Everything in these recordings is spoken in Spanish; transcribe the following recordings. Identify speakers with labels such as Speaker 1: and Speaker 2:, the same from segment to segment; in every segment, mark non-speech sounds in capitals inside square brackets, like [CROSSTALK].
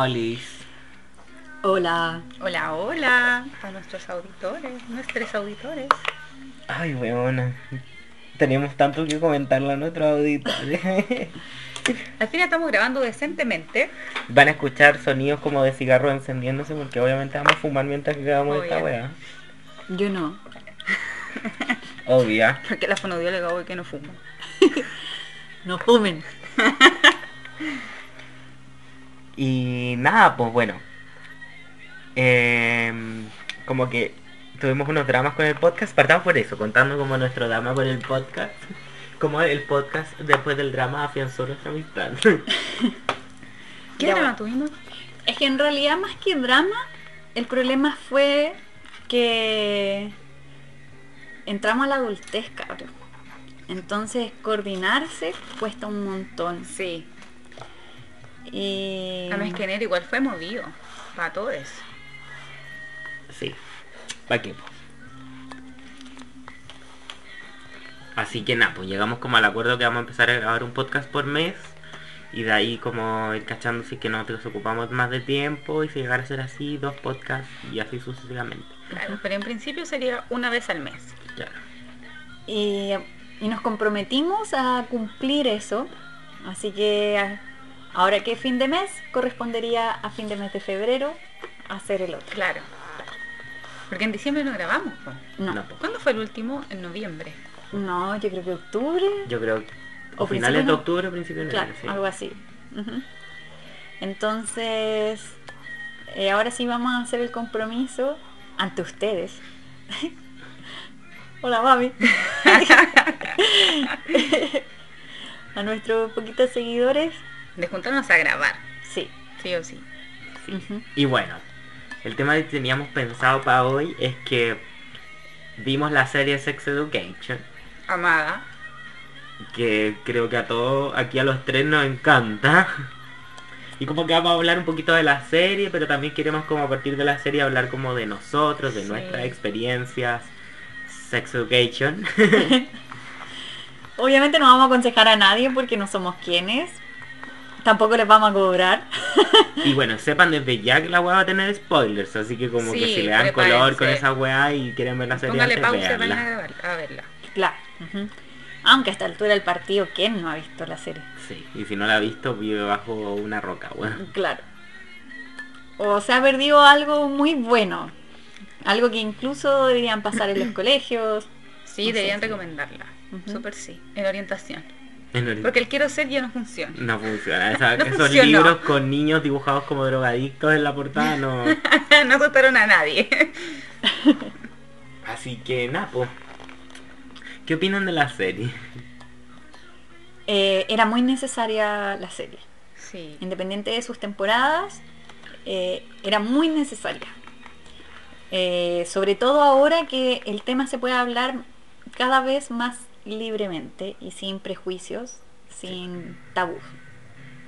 Speaker 1: Olis.
Speaker 2: Hola.
Speaker 3: Hola, hola a nuestros auditores, nuestros auditores.
Speaker 1: Ay, weona. Tenemos tanto que comentarle a nuestros auditores. [LAUGHS]
Speaker 3: Al fin estamos grabando decentemente.
Speaker 1: Van a escuchar sonidos como de cigarro encendiéndose porque obviamente vamos a fumar mientras que grabamos esta weá.
Speaker 2: Yo no. [LAUGHS]
Speaker 1: Obvia.
Speaker 3: Porque la fonodióloga hoy que no fuma. [LAUGHS]
Speaker 2: No fumen.
Speaker 1: Y nada, pues bueno. Em, como que tuvimos unos dramas con el podcast. Partamos por eso, contando como nuestro drama con el podcast. Como el podcast después del drama afianzó nuestra amistad. [LAUGHS]
Speaker 3: ¿Qué
Speaker 2: Ya,
Speaker 3: drama
Speaker 2: bueno.
Speaker 3: tuvimos?
Speaker 2: Es que en realidad más que drama, el problema fue que entramos a la adultez, cabrón. Entonces coordinarse cuesta un montón.
Speaker 3: Sí.
Speaker 2: Y...
Speaker 3: A mes que enero igual fue movido. Para todos.
Speaker 1: Sí. ¿Para qué? Así que nada, pues llegamos como al acuerdo que vamos a empezar a grabar un podcast por mes. Y de ahí como ir cachando si que nosotros ocupamos más de tiempo y si llegar a ser así, dos podcasts y así sucesivamente.
Speaker 3: Claro, pero en principio sería una vez al mes.
Speaker 1: Claro.
Speaker 2: Y, y nos comprometimos a cumplir eso. Así que a- ahora que es fin de mes, correspondería a fin de mes de febrero hacer el otro.
Speaker 3: Claro. Porque en diciembre no grabamos.
Speaker 2: No,
Speaker 1: No,
Speaker 2: no.
Speaker 3: ¿Cuándo fue el último? En noviembre.
Speaker 2: yo creo que octubre.
Speaker 1: Yo creo
Speaker 2: O
Speaker 1: o finales de octubre o principios de
Speaker 2: Claro,
Speaker 1: enero, sí.
Speaker 2: algo así. Entonces, eh, ahora sí vamos a hacer el compromiso ante ustedes. [LAUGHS] Hola, mami. [LAUGHS] [LAUGHS] a nuestros poquitos seguidores,
Speaker 3: De juntarnos a grabar.
Speaker 2: sí.
Speaker 3: Sí o sí.
Speaker 1: Y bueno, el tema que teníamos pensado para hoy es que vimos la serie Sex Education.
Speaker 3: Amada.
Speaker 1: que creo que a todos, aquí a los tres nos encanta. Y como que vamos a hablar un poquito de la serie, pero también queremos como a partir de la serie hablar como de nosotros, de
Speaker 3: Sí.
Speaker 1: nuestras experiencias, sex education. [LAUGHS]
Speaker 2: Obviamente no vamos a aconsejar a nadie porque no somos quienes. Tampoco les vamos a cobrar. [LAUGHS]
Speaker 1: y bueno, sepan desde ya que la weá va a tener spoilers, así que como que
Speaker 3: Sí,
Speaker 1: si le dan color con esa weá y quieren ver la serie
Speaker 3: Póngale
Speaker 1: antes,
Speaker 3: pausa y vayan a verla.
Speaker 2: Claro. ujú. Aunque a esta altura del partido, ¿quién no ha visto la serie?
Speaker 1: Sí, y si no la ha visto, vive bajo una roca, weón.
Speaker 2: Claro. O se ha perdido algo muy bueno. Algo que incluso deberían pasar en los [CLEARS THROAT] colegios.
Speaker 3: Sí,
Speaker 2: No sé,
Speaker 3: deberían
Speaker 2: sí.
Speaker 3: recomendarla.
Speaker 2: Ujú.
Speaker 3: Súper sí. En orientación. Porque el quiero ser ya no funciona.
Speaker 1: No funciona. Esa- [LAUGHS]
Speaker 3: No
Speaker 1: esos
Speaker 3: funcionó.
Speaker 1: libros con niños dibujados como drogadictos en la portada no. [LAUGHS]
Speaker 3: no asustaron a nadie. [LAUGHS]
Speaker 1: Así que nada, po. ¿Qué opinan de la serie?
Speaker 2: Eh, era muy necesaria la serie.
Speaker 3: Sí.
Speaker 2: Independiente de sus temporadas, eh, era muy necesaria. Eh, sobre todo ahora que el tema se puede hablar cada vez más libremente y sin prejuicios, sin tabús.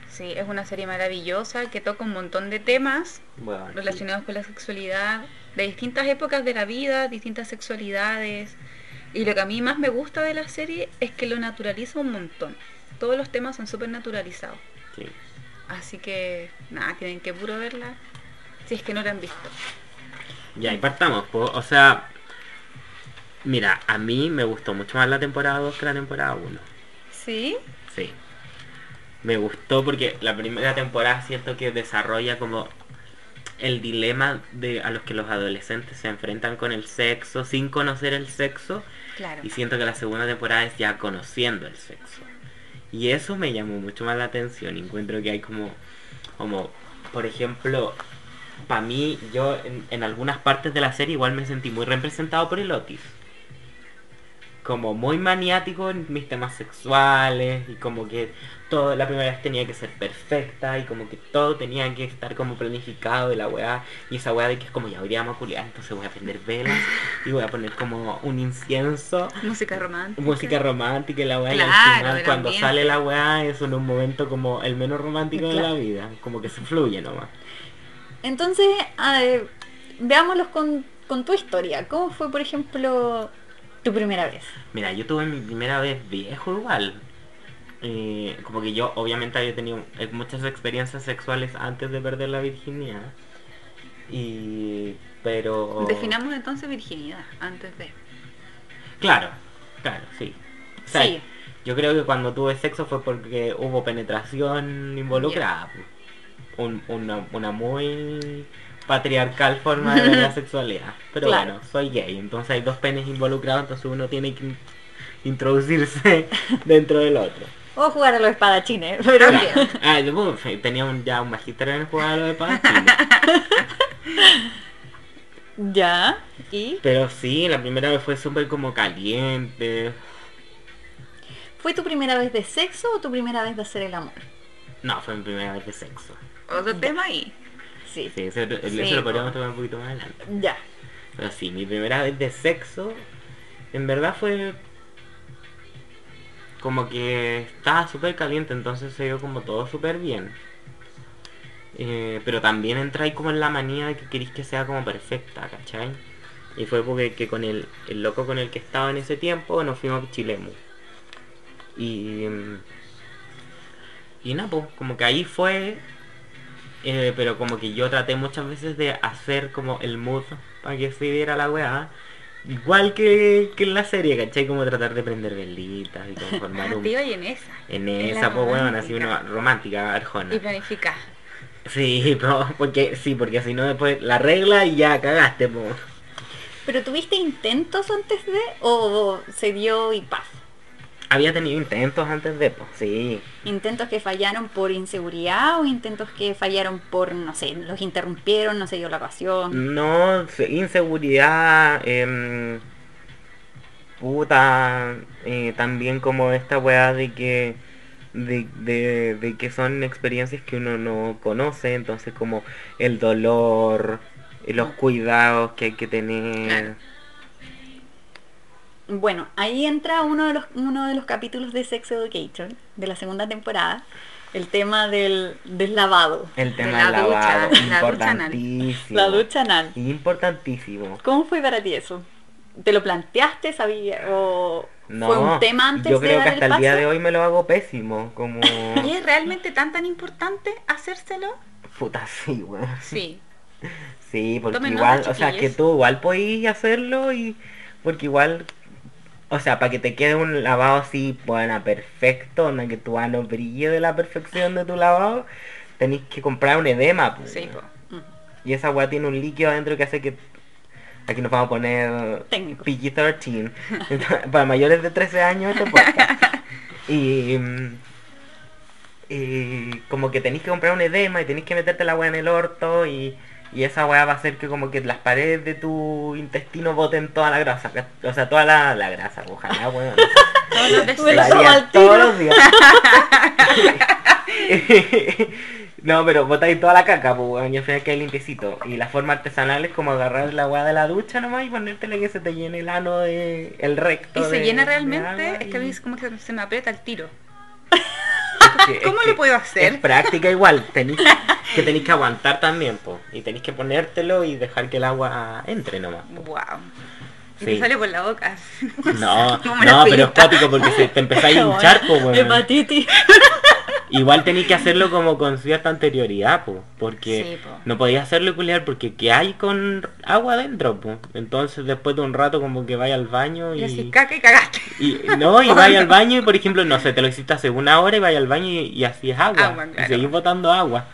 Speaker 3: Sí, es una serie maravillosa que toca un montón de temas
Speaker 1: Bueno,
Speaker 3: relacionados con la sexualidad, de distintas épocas de la vida, distintas sexualidades. Y lo que a mí más me gusta de la serie es que lo naturaliza un montón. Todos los temas son súper naturalizados.
Speaker 1: sí.
Speaker 3: Así que, nada, tienen que puro verla si es que no la han visto.
Speaker 1: Ya, y partamos, po. O sea, mira, a mí me gustó mucho más la temporada 2 que la temporada 1.
Speaker 3: ¿Sí?
Speaker 1: Sí. Me gustó porque la primera temporada siento que desarrolla como el dilema de a los que los adolescentes se enfrentan con el sexo sin conocer el sexo
Speaker 3: Claro.
Speaker 1: y siento que la segunda temporada es ya conociendo el sexo. Y eso me llamó mucho más la atención. Encuentro que hay como, como por ejemplo, para mí, yo en, en algunas partes de la serie igual me sentí muy representado por el Otis. Como muy maniático en mis temas sexuales y como que todo la primera vez tenía que ser perfecta y como que todo tenía que estar como planificado de la weá y esa weá de que es como ya hoy día vamos a culiar, entonces voy a prender velas y voy a poner como un incienso
Speaker 3: Música romántica.
Speaker 1: música romántica y la weá y al final cuando
Speaker 3: ambiente.
Speaker 1: sale la weá es un momento como el menos romántico de la vida como que se fluye nomás
Speaker 2: Entonces, ver, veámoslos con, con tu historia. ¿Cómo fue, por ejemplo, tu primera vez?
Speaker 1: mira yo tuve mi primera vez viejo igual eh, como que yo obviamente había tenido eh, muchas experiencias sexuales antes de perder la virginidad. Y... Pero...
Speaker 3: Definamos entonces virginidad antes de.
Speaker 1: Claro, claro, sí. O sea,
Speaker 2: Sí.
Speaker 1: Yo creo que cuando tuve sexo fue porque hubo penetración involucrada. Un- una, una muy patriarcal forma de ver la [LAUGHS] sexualidad. Pero
Speaker 2: Claro.
Speaker 1: bueno, soy gay, entonces hay dos penes involucrados, entonces uno tiene que in- introducirse [LAUGHS] dentro del otro.
Speaker 2: O jugar a los espadachines, [LAUGHS] pero
Speaker 1: Claro. Ah, yo tenía un- ya un magisterio en juego de los espadachines.
Speaker 2: ya. ¿Y
Speaker 1: Pero sí, la primera vez fue súper como caliente.
Speaker 2: fue tu primera vez de sexo o tu primera vez de hacer el amor?
Speaker 1: No, fue mi primera vez de sexo.
Speaker 3: Otro tema ahí.
Speaker 2: Sí.
Speaker 1: Sí, eso, eso
Speaker 2: Sí,
Speaker 1: lo podríamos
Speaker 2: po.
Speaker 1: tomar un poquito más adelante.
Speaker 2: Ya.
Speaker 1: Pero sí, mi primera vez de sexo, en verdad fue como que estaba súper caliente, entonces se dio como todo súper bien. Eh, pero también entra ahí como en la manía de que queréis que sea como perfecta, ¿cachai? Y fue porque que con el, el loco con el que estaba en ese tiempo nos fuimos a Chilemu. Y... Y nada, pues como que ahí fue... eh, pero como que yo traté muchas veces de hacer como el mood para que se viera la weá. Igual que, que en la serie, ¿cachai? Como tratar de prender velitas y como formar
Speaker 3: Ah, [LAUGHS]
Speaker 1: un...
Speaker 3: iba y en esa.
Speaker 1: En
Speaker 3: En
Speaker 1: esa, pues weón, así una romántica, arjona.
Speaker 3: Y planificar.
Speaker 1: Sí, no, porque, sí, porque si no después la regla y ya cagaste, po.
Speaker 2: ¿Pero tuviste intentos antes de o se dio y paz?
Speaker 1: Había tenido intentos antes de, pues, sí.
Speaker 2: ¿Intentos que fallaron por inseguridad o intentos que fallaron por, no sé, los interrumpieron, no se dio la ocasión?
Speaker 1: No, se- inseguridad, em, puta, eh, también como esta weá de que, de, de, de que son experiencias que uno no conoce, entonces como el dolor, eh, los cuidados que hay que tener.
Speaker 3: Claro.
Speaker 2: Bueno, ahí entra uno de los, uno de los capítulos de Sex Education de la segunda temporada, el tema del, del lavado,
Speaker 1: El
Speaker 3: De
Speaker 1: tema
Speaker 3: la
Speaker 1: del
Speaker 3: ducha,
Speaker 1: lavado,
Speaker 3: la ducha anal.
Speaker 1: importantísimo.
Speaker 2: la ducha anal.
Speaker 1: Importantísimo.
Speaker 2: ¿Cómo fue para ti eso? ¿Te lo planteaste, sabía, o
Speaker 1: No,
Speaker 2: fue un tema antes
Speaker 1: yo
Speaker 2: de
Speaker 1: creo
Speaker 2: dar
Speaker 1: que hasta
Speaker 2: el
Speaker 1: el, día de hoy me lo hago pésimo, como... [LAUGHS]
Speaker 3: ¿Y es realmente tan tan importante hacérselo?
Speaker 1: Puta, sí, weón.
Speaker 3: Sí.
Speaker 1: Sí, porque
Speaker 3: Tomen
Speaker 1: igual,
Speaker 3: nota,
Speaker 1: o sea, que tú igual podís hacerlo y... Porque igual, o sea, para que te quede un lavado así, bueno, perfecto, onda que tu ano brille de la perfección de tu lavado, tenéis que comprar un edema, pues.
Speaker 3: Sí.
Speaker 2: Mm.
Speaker 1: Y esa weá tiene un líquido adentro que hace que... Aquí nos vamos a poner
Speaker 2: Técnicos.
Speaker 1: PG-13. Entonces, Para mayores de 13 años este podcast. [LAUGHS] Y... y como que tenéis que comprar un edema y tenéis que meterte la weá en el orto y, y esa weá va a hacer que como que las paredes de tu intestino boten toda la grasa. O sea, toda la, la grasa, ojalá, weón. [LAUGHS]
Speaker 3: Todos los
Speaker 1: días. [LAUGHS] no, pero botáis toda la caca, pues weón, y al final queda limpiecito. Y la forma artesanal es como agarrar la weá de la ducha nomás y ponértele que se te llene el ano de el recto.
Speaker 3: ¿Y se
Speaker 1: de-
Speaker 3: llena realmente? Es que a mí es como que se me aprieta el tiro. ¿Cómo lo puedo hacer?
Speaker 1: Es práctica igual, tenéis [LAUGHS] que tenéis que aguantar también, po, y tenéis que ponértelo y dejar que el agua entre nomás.
Speaker 3: Wow. Y
Speaker 1: Sí.
Speaker 3: te sale por la boca.
Speaker 1: No, [LAUGHS] no, pero es cuático porque se te empezáis a [LAUGHS] hinchar, po.
Speaker 2: Hepatitis. [LAUGHS]
Speaker 1: Igual tenéis que hacerlo como con cierta anterioridad, po, porque
Speaker 3: Sí, po.
Speaker 1: no podías hacerlo y culiar porque ¿qué hay con agua adentro? Po? Entonces después de un rato como que vaya al baño
Speaker 3: Y así
Speaker 1: y...
Speaker 3: caca y cagaste.
Speaker 1: Y, no, y vaya al baño y por ejemplo, no sé, te lo hiciste hace una hora y vaya al baño y, y así es agua.
Speaker 3: Agua,
Speaker 1: Y seguís botando agua.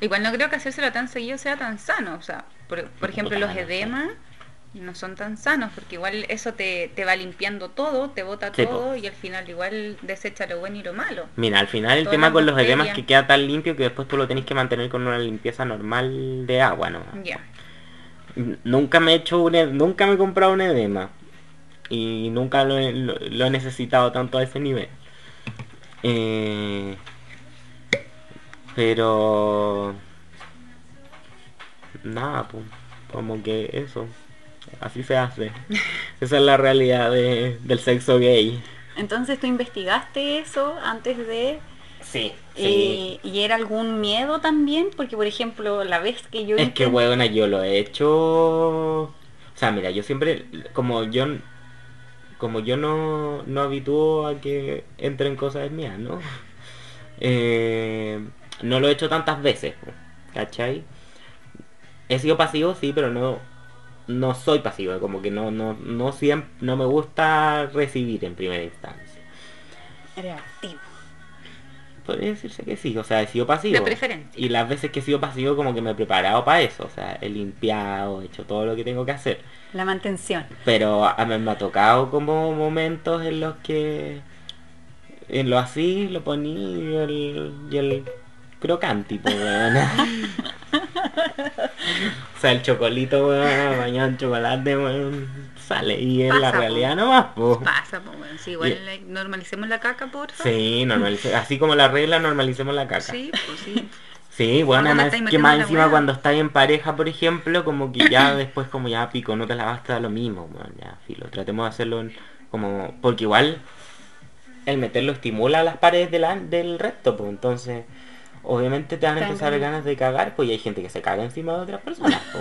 Speaker 3: Igual no creo que hacérselo tan seguido sea tan sano. O sea, por, por ejemplo, los edemas no son tan sanos porque igual eso te, te va limpiando todo, te bota
Speaker 1: Sí, po.
Speaker 3: todo y al final igual desecha lo bueno y lo malo.
Speaker 1: Mira, al final el tema con los edemas que queda tan limpio que después tú lo tenés que mantener con una limpieza normal de agua, ¿no?
Speaker 3: Ya.
Speaker 1: Nunca me he hecho un, e- nunca me he comprado un edema. Y nunca lo he, lo- lo he necesitado tanto a ese nivel. Eh, pero... Nada, pues. Como que eso. Así se hace. Esa es la realidad de- del sexo gay.
Speaker 2: Entonces tú investigaste eso antes de...
Speaker 1: Sí,
Speaker 2: eh, ¿Y era algún miedo también? Porque, por ejemplo, la vez que yo...
Speaker 1: Es que, weona, yo lo he hecho... O sea, mira, yo siempre, como yo... como yo no, no habitúo a que entren cosas mías, ¿no? Eh, no lo he hecho tantas veces, ¿cachai? He sido pasivo, sí, pero no no soy pasivo, como que no no no siempre no me gusta recibir en primera instancia.
Speaker 2: Eres activo.
Speaker 1: Podría decirse que sí, o sea, he sido pasivo.
Speaker 3: De preferencia.
Speaker 1: Y las veces que he sido pasivo como que me he preparado para eso, o sea, he limpiado, he hecho todo lo que tengo que hacer.
Speaker 2: La mantención.
Speaker 1: Pero a mí me ha tocado como momentos en los que en lo así lo poní y el, y el crocanti, pues, weón. o sea, el chocolito, weón, bañado en chocolate, weón, sale. Y en la
Speaker 3: Pasa, po.
Speaker 1: realidad nomás, pues.
Speaker 3: Pasa, pues sí, igual
Speaker 1: Y-
Speaker 3: like, normalicemos la caca, porfa.
Speaker 1: Sí, normalice- así como la regla, normalicemos la caca.
Speaker 3: Sí, pues sí.
Speaker 1: Sí, bueno,
Speaker 3: ¿Cómo me
Speaker 1: además
Speaker 3: estáis
Speaker 1: que
Speaker 3: metiendo
Speaker 1: más
Speaker 3: la
Speaker 1: encima
Speaker 3: weá?
Speaker 1: cuando estás en pareja, por ejemplo, como que ya [LAUGHS] después como ya pico, no te lavaste da lo mismo, bueno, ya, filo, tratemos de hacerlo en- como, porque igual el meterlo estimula las paredes de la- del resto, pues entonces obviamente te van a empezar
Speaker 2: También.
Speaker 1: ganas de cagar, pues y hay gente que se caga encima de otras personas. [LAUGHS]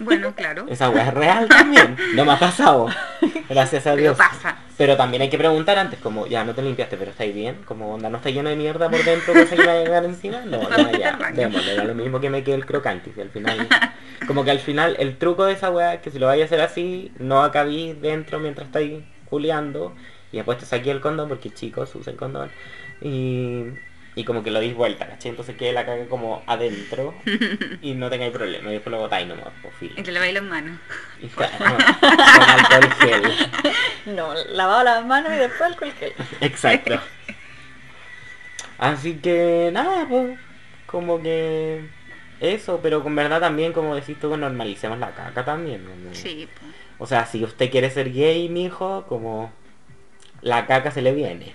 Speaker 3: Bueno, claro.
Speaker 1: Esa weá es real también, no me ha pasado, [LAUGHS] gracias a
Speaker 3: Pero
Speaker 1: Dios.
Speaker 3: pasa.
Speaker 1: Pero también hay que preguntar antes, como, ya no te limpiaste, pero estáis bien, como onda, no está lleno de mierda por dentro que se va a llegar encima, no, [LAUGHS] no, ya, démosle, da lo mismo que me quede el crocante, si al final, como que al final el truco de esa weá es que si lo vayas a hacer así, no acabís dentro mientras estáis culeando, y después te saqué el condón, porque chicos, usa el condón, y, y como que lo dis vuelta, ¿cachai? Entonces quede la caga como adentro, [LAUGHS] y no tengáis problema, y después lo botáis nomás, por filo.
Speaker 3: Y te laváis las manos.
Speaker 1: Y claro, [LAUGHS] con alcohol gel.
Speaker 2: No, lavado las manos y después alcohol gel. [LAUGHS]
Speaker 1: Exacto. Así que nada, pues, como que eso, pero con verdad también, como decís tú, normalicemos la caca también.
Speaker 3: Sí, pues.
Speaker 1: O sea, si usted quiere ser gay, mijo, como la caca se le viene.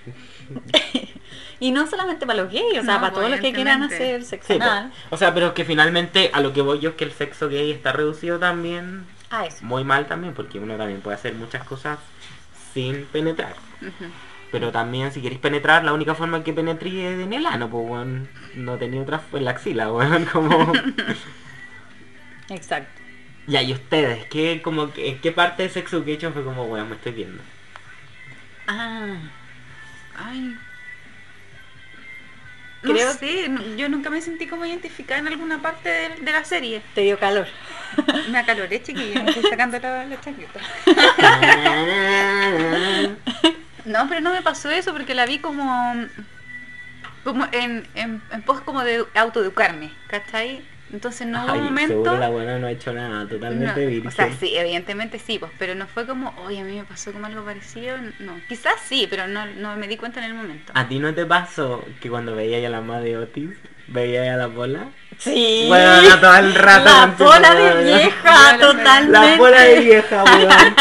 Speaker 2: Y no solamente para los gays, o sea,
Speaker 3: No,
Speaker 2: para todos los que quieran hacer sexo
Speaker 1: Sí, pues. O sea, pero que finalmente a lo que voy yo es que el sexo gay está reducido también,
Speaker 2: Ah, eso.
Speaker 1: muy mal también, porque uno también puede hacer muchas cosas sin penetrar. Pero también si queréis penetrar, la única forma que penetrí es en el ano, pues weón. No tenía otra en la axila, weón, [LAUGHS] como.
Speaker 2: Exacto.
Speaker 1: ya, y ustedes, ¿qué, como, que- ¿en qué parte de Sex Education fue como, weón, me estoy viendo?
Speaker 2: Ah,
Speaker 3: Ay.
Speaker 2: Creo-
Speaker 3: No sé, no- yo nunca me sentí como identificada en alguna parte de, de la serie.
Speaker 2: te dio calor. [LAUGHS]
Speaker 3: Me acaloré, chiquilla, me estoy sacando la, la chaqueta. No, pero no me pasó eso porque la vi como como en, en, en pos como de autoeducarme, ¿cachai? Entonces no hubo
Speaker 1: Ay,
Speaker 3: un momento...
Speaker 1: seguro la buena no ha hecho nada,
Speaker 3: No,
Speaker 1: totalmente virgen.
Speaker 3: o sea, sí, evidentemente sí, pues, pero no fue como, oye, a mí me pasó como algo parecido. No, quizás sí, pero no, no me di cuenta en el momento.
Speaker 1: ¿A ti no te pasó que cuando veías a la madre de Otis, veías a la bola?
Speaker 2: Sí.
Speaker 1: Bueno, todo el rato
Speaker 2: La bola de vieja, totalmente.
Speaker 1: La bola de vieja, [LAUGHS] weón.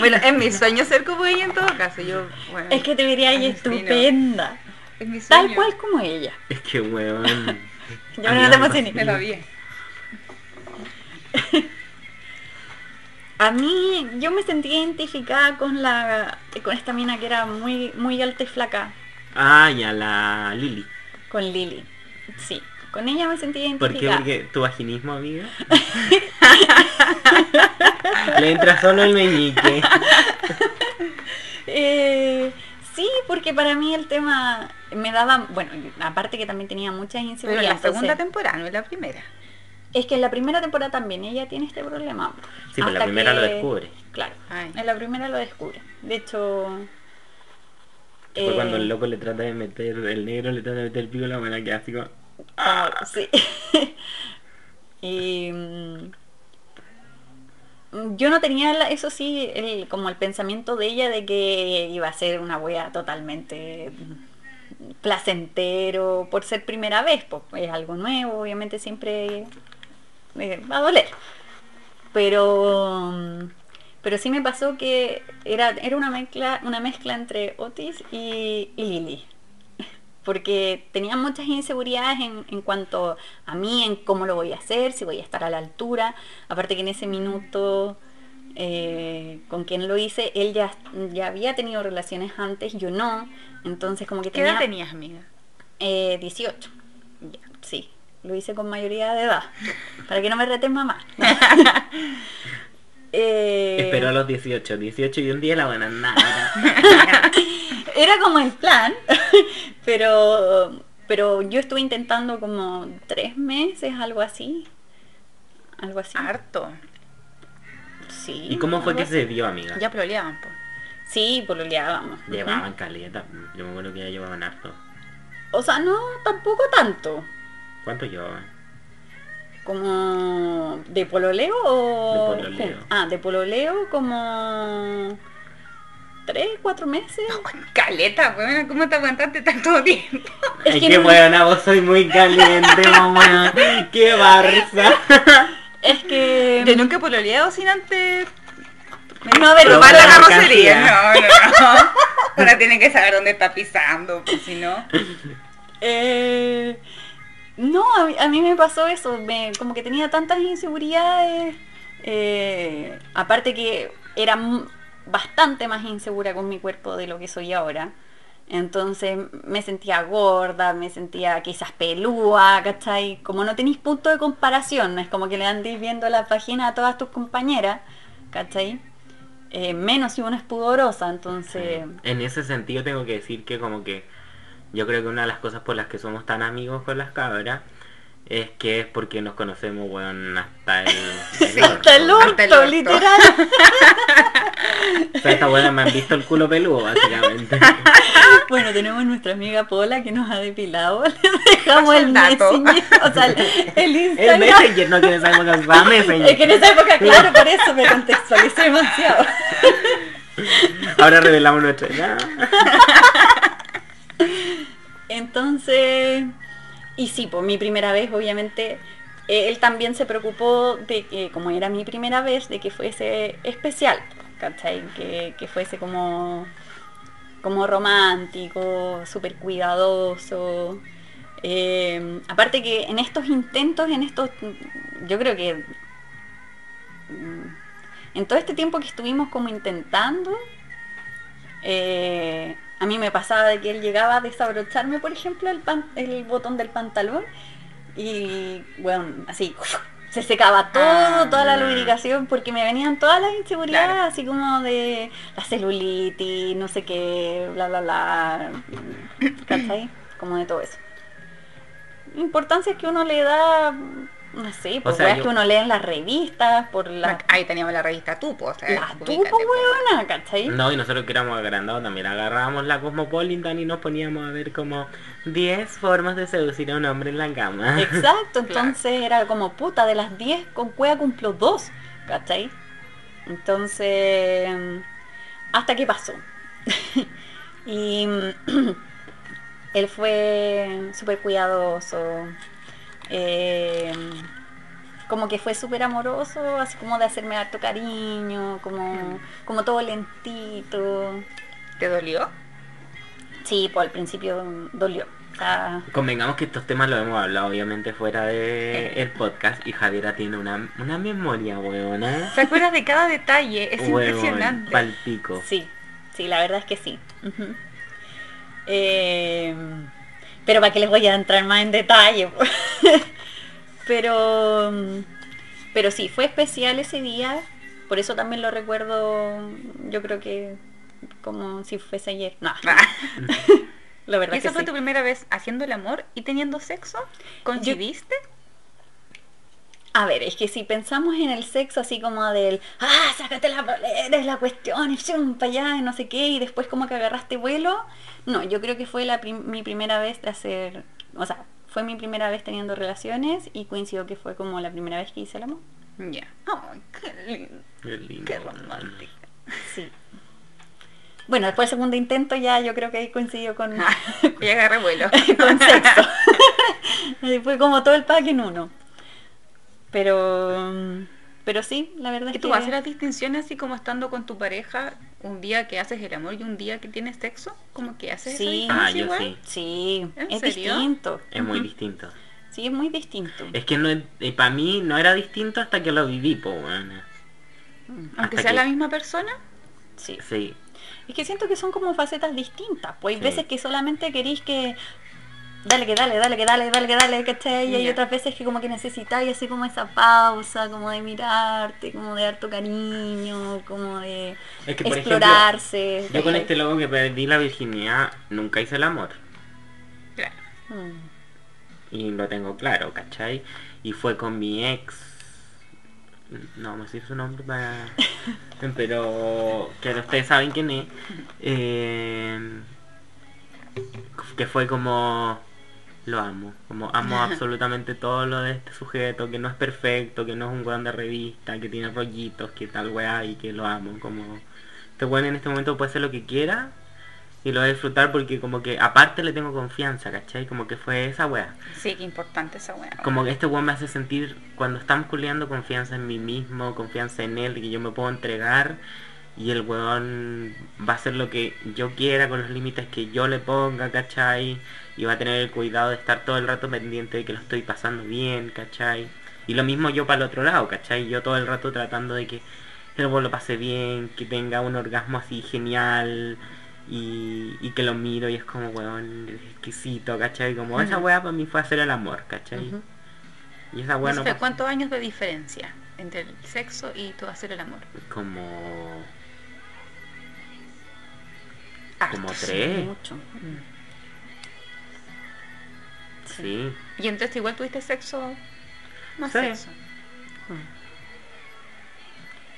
Speaker 3: Bueno, es mi sueño ser como ella en todo caso. Yo, bueno,
Speaker 2: Es que te vería ahí estupenda.
Speaker 3: es mi sueño.
Speaker 2: Tal cual como ella.
Speaker 1: Es que, weón.
Speaker 2: Ya
Speaker 1: A
Speaker 2: no te
Speaker 1: me
Speaker 2: emociones.
Speaker 3: Me la vi.
Speaker 2: A mí, yo me sentí identificada con la con esta mina que era muy muy alta y flaca,
Speaker 1: Ah, ya, la Lili.
Speaker 2: con Lily. Sí, con ella me sentí
Speaker 1: ¿Por qué?
Speaker 2: identificada.
Speaker 1: Porque tu vaginismo, amiga. [LAUGHS] Le entra solo el meñique.
Speaker 2: Eh, sí, porque para mí el tema me daba, bueno, aparte que también tenía muchas
Speaker 3: Pero en
Speaker 2: inseguridades.
Speaker 3: la segunda
Speaker 2: entonces-
Speaker 3: temporada, no en la primera.
Speaker 2: es que en la primera temporada también ella tiene este problema.
Speaker 1: Sí, pues la
Speaker 2: Hasta
Speaker 1: primera lo descubre.
Speaker 2: Claro,
Speaker 3: Ay.
Speaker 2: en la primera lo descubre. De hecho...
Speaker 1: Fue
Speaker 2: eh,
Speaker 1: cuando el loco le trata de meter, el negro le trata de meter el pico a la buena que así como... [LAUGHS]
Speaker 2: sí. [LAUGHS] y... yo no tenía, eso sí, el, como el pensamiento de ella de que iba a ser una wea totalmente placentero por ser primera vez, pues es algo nuevo, obviamente siempre eh, va a doler. Pero pero sí me pasó que era, era una mezcla, una mezcla entre Otis y, y Lily. [LAUGHS] Porque tenía muchas inseguridades en, en cuanto a mí, en cómo lo voy a hacer, si voy a estar a la altura. Aparte que en ese minuto eh, con quien lo hice, él ya, ya había tenido relaciones antes, yo no. Entonces como que
Speaker 3: ¿Qué
Speaker 2: tenía...
Speaker 3: edad tenías, amiga?
Speaker 2: Eh, 18. Ya, sí, lo hice con mayoría de edad. [LAUGHS] Para que no me reten mamá. [LAUGHS] Eh,
Speaker 1: Esperó a los 18, 18 y un día la buena nada. [LAUGHS]
Speaker 2: Era como el plan, pero, pero yo estuve intentando como tres meses, algo así. Algo así.
Speaker 3: Harto.
Speaker 2: Sí.
Speaker 1: ¿Y cómo fue que se dio, amiga?
Speaker 3: Ya pololeaban, po.
Speaker 2: Sí, pololeábamos. [LAUGHS] Ujú.
Speaker 1: Llevaban caleta. Yo me acuerdo que ya llevaban harto.
Speaker 2: O sea, no, tampoco tanto.
Speaker 1: ¿Cuánto llevaban?
Speaker 2: Como de pololeo o...
Speaker 1: De pololeo.
Speaker 2: Ah, de pololeo como tres, cuatro meses. [LAUGHS]
Speaker 3: Caleta, weón, ¿cómo te aguantaste tanto tiempo?
Speaker 2: Es
Speaker 1: Ay,
Speaker 2: que
Speaker 1: qué
Speaker 2: no-
Speaker 1: buena, vos soy muy caliente, mamá. [LAUGHS] Qué barza.
Speaker 2: Es que...
Speaker 3: Yo nunca he pololeado sin antes
Speaker 2: No
Speaker 1: Pero
Speaker 3: probar la carrocería. No, no, no. Ahora tiene que saber dónde está pisando, pues si no.
Speaker 2: Eh, no, a mí, a mí me pasó eso, me- como que tenía tantas inseguridades, eh, aparte que era bastante más insegura con mi cuerpo de lo que soy ahora. Entonces me sentía gorda, me sentía quizás pelúa, ¿cachai? Como no tenéis punto de comparación, no es como que le andéis viendo la página a todas tus compañeras, ¿cachai? Eh, menos si uno es pudorosa, entonces...
Speaker 1: En ese sentido tengo que decir que como que yo creo que una de las cosas por las que somos tan amigos con las cabras es que es porque nos conocemos, weón, hasta el... [LAUGHS] el
Speaker 2: Hasta el
Speaker 1: orto.
Speaker 3: Hasta el
Speaker 2: orto,
Speaker 3: orto.
Speaker 2: literal. [LAUGHS]
Speaker 1: O sea, estas weonas me han visto el culo peludo, básicamente. [LAUGHS]
Speaker 2: Bueno, tenemos nuestra amiga Pola que nos ha depilado. [LAUGHS] Le dejamos el
Speaker 3: el dato.
Speaker 2: Messenger, o sea, el, [LAUGHS] el
Speaker 1: El
Speaker 2: Instagram.
Speaker 1: Messenger no quiere saber cómo se va Messenger.
Speaker 2: Es que en esa época, claro, por eso me contextualicé demasiado.
Speaker 1: Ahora revelamos nuestra edad.
Speaker 2: Entonces, y sí, por mi primera vez, obviamente, eh, él también se preocupó de que, como era mi primera vez, de que fuese especial, ¿cachai? Que, que fuese como, como romántico, súper cuidadoso. Eh, aparte que en estos intentos, en estos, yo creo que mm, en todo este tiempo que estuvimos como intentando, eh, a mí me pasaba de que él llegaba a desabrocharme, por ejemplo, el, botón del pantalón y, bueno, así, se secaba todo,
Speaker 3: Ah,
Speaker 2: toda la
Speaker 1: mm.
Speaker 2: lubricación, porque me venían todas las inseguridades,
Speaker 3: Claro.
Speaker 2: así como de la celulitis, no sé qué, bla, bla, bla, ¿cachai? Como de todo eso. Importancia que uno le da, no sé, por
Speaker 1: sea,
Speaker 2: weas
Speaker 1: yo-
Speaker 2: que uno lee en las revistas, por la,
Speaker 3: Ahí teníamos la revista Tupo, o sea,
Speaker 2: la tupo,
Speaker 3: po.
Speaker 2: weona, ¿cachai?
Speaker 1: No, y nosotros que éramos agrandados también agarrábamos la Cosmopolitan y nos poníamos a ver como 10 formas de seducir a un hombre en la cama.
Speaker 2: Exacto, [LAUGHS] entonces era como puta, de las 10 con cueva cumplo 2, ¿cachai? Entonces, hasta que pasó. [LAUGHS] y [CLEARS THROAT] él fue súper cuidadoso, eh, como que fue súper amoroso, así como de hacerme harto cariño, como, como todo lentito.
Speaker 3: ¿Te dolió?
Speaker 2: Sí, pues al principio dolió.
Speaker 1: Convengamos que estos temas los hemos hablado obviamente fuera de el podcast y Javiera tiene una, una memoria, weona.
Speaker 3: ¿Se acuerdas de cada detalle? Es impresionante.
Speaker 1: palpico.
Speaker 2: Sí, sí, la verdad es que sí. Eh, pero para que les voy a entrar más en detalle. [LAUGHS] pero, pero sí, fue especial ese día. Por eso también lo recuerdo, yo creo que como si fuese ayer. No, [LAUGHS] la
Speaker 3: ¿Y
Speaker 2: verdad
Speaker 3: esa
Speaker 2: que
Speaker 3: fue
Speaker 2: sí.
Speaker 3: tu primera vez haciendo el amor y teniendo sexo? ¿Coincidiste?
Speaker 2: A ver, es que si pensamos en el sexo así como del, ah, sácate la polera, es la cuestión, y para allá, y no sé qué, y después como que agarraste vuelo, no, yo creo que fue la prim- mi primera vez de hacer, o sea, fue mi primera vez teniendo relaciones y coincidió que fue como la primera vez que hice el amor.
Speaker 3: Ya. Ay, qué lindo.
Speaker 1: Qué lindo,
Speaker 3: Qué
Speaker 1: weón.
Speaker 3: romántico.
Speaker 2: Sí. Bueno, después del segundo intento ya yo creo que ahí coincidió con, [LAUGHS]
Speaker 3: Y agarré vuelo. [LAUGHS]
Speaker 2: con sexo. [LAUGHS] Fue como todo el pack en uno. Pero, pero sí, la verdad
Speaker 3: ¿Y
Speaker 2: es
Speaker 3: tú
Speaker 2: que...
Speaker 3: haces las distinciones así como estando con tu pareja un día que haces el amor y un día que tienes sexo? ¿Como que haces
Speaker 2: Sí.
Speaker 1: Ah, yo
Speaker 3: igual?
Speaker 1: sí.
Speaker 2: Sí,
Speaker 3: ¿En
Speaker 2: es
Speaker 3: serio?
Speaker 2: distinto.
Speaker 1: Es muy distinto.
Speaker 2: Sí, es muy distinto.
Speaker 1: Es que no para mí no era distinto hasta que lo viví, po, weona.
Speaker 3: Aunque
Speaker 1: Hasta
Speaker 3: sea
Speaker 1: que-
Speaker 3: la misma persona.
Speaker 2: Sí.
Speaker 1: Sí.
Speaker 2: Es que siento que son como facetas distintas. Pues hay
Speaker 1: Sí.
Speaker 2: veces que solamente queréis que dale que dale, dale que dale, dale que dale, ¿cachai? Y hay otras veces que como que necesitáis así como esa pausa, como de mirarte, como de dar tu cariño, como de
Speaker 1: Es que, por ejemplo,
Speaker 2: explorarse.
Speaker 1: Yo con este loco que perdí la virginidad nunca hice el amor.
Speaker 3: Claro.
Speaker 2: Mm.
Speaker 1: Y lo tengo claro, ¿cachai? Y fue con mi ex. No vamos a decir su nombre para. [LAUGHS] Pero que ustedes saben quién es. Eh, que fue como. Lo amo. Como amo [LAUGHS] absolutamente todo lo de este sujeto, que no es perfecto, que no es un weón de revista, que tiene rollitos, que tal weá y que lo amo. Como. Este weón en este momento puede hacer lo que quiera. Y lo voy a disfrutar porque como que aparte le tengo confianza, ¿cachai? Como que fue esa weá.
Speaker 3: Sí, qué importante esa weá.
Speaker 1: Como que este weón me hace sentir, cuando estamos culeando, confianza en mí mismo, confianza en él, que yo me puedo entregar y el weón va a hacer lo que yo quiera con los límites que yo le ponga, ¿cachai? Y va a tener el cuidado de estar todo el rato pendiente de que lo estoy pasando bien, ¿cachai? Y lo mismo yo para el otro lado, ¿cachai? Yo todo el rato tratando de que el lo pase bien, que tenga un orgasmo así genial. Y, y que lo miro y es como, weón, exquisito, ¿cachai? Como esa weá para mí fue hacer el amor, ¿cachai? Y esa weá no pasó.
Speaker 3: ¿Cuántos años de diferencia entre el sexo y tu hacer el amor?
Speaker 1: Como... Como tres.
Speaker 2: Mucho.
Speaker 3: Mm.
Speaker 1: Sí.
Speaker 3: Y entonces igual tuviste sexo más
Speaker 1: Sí.
Speaker 3: sexo.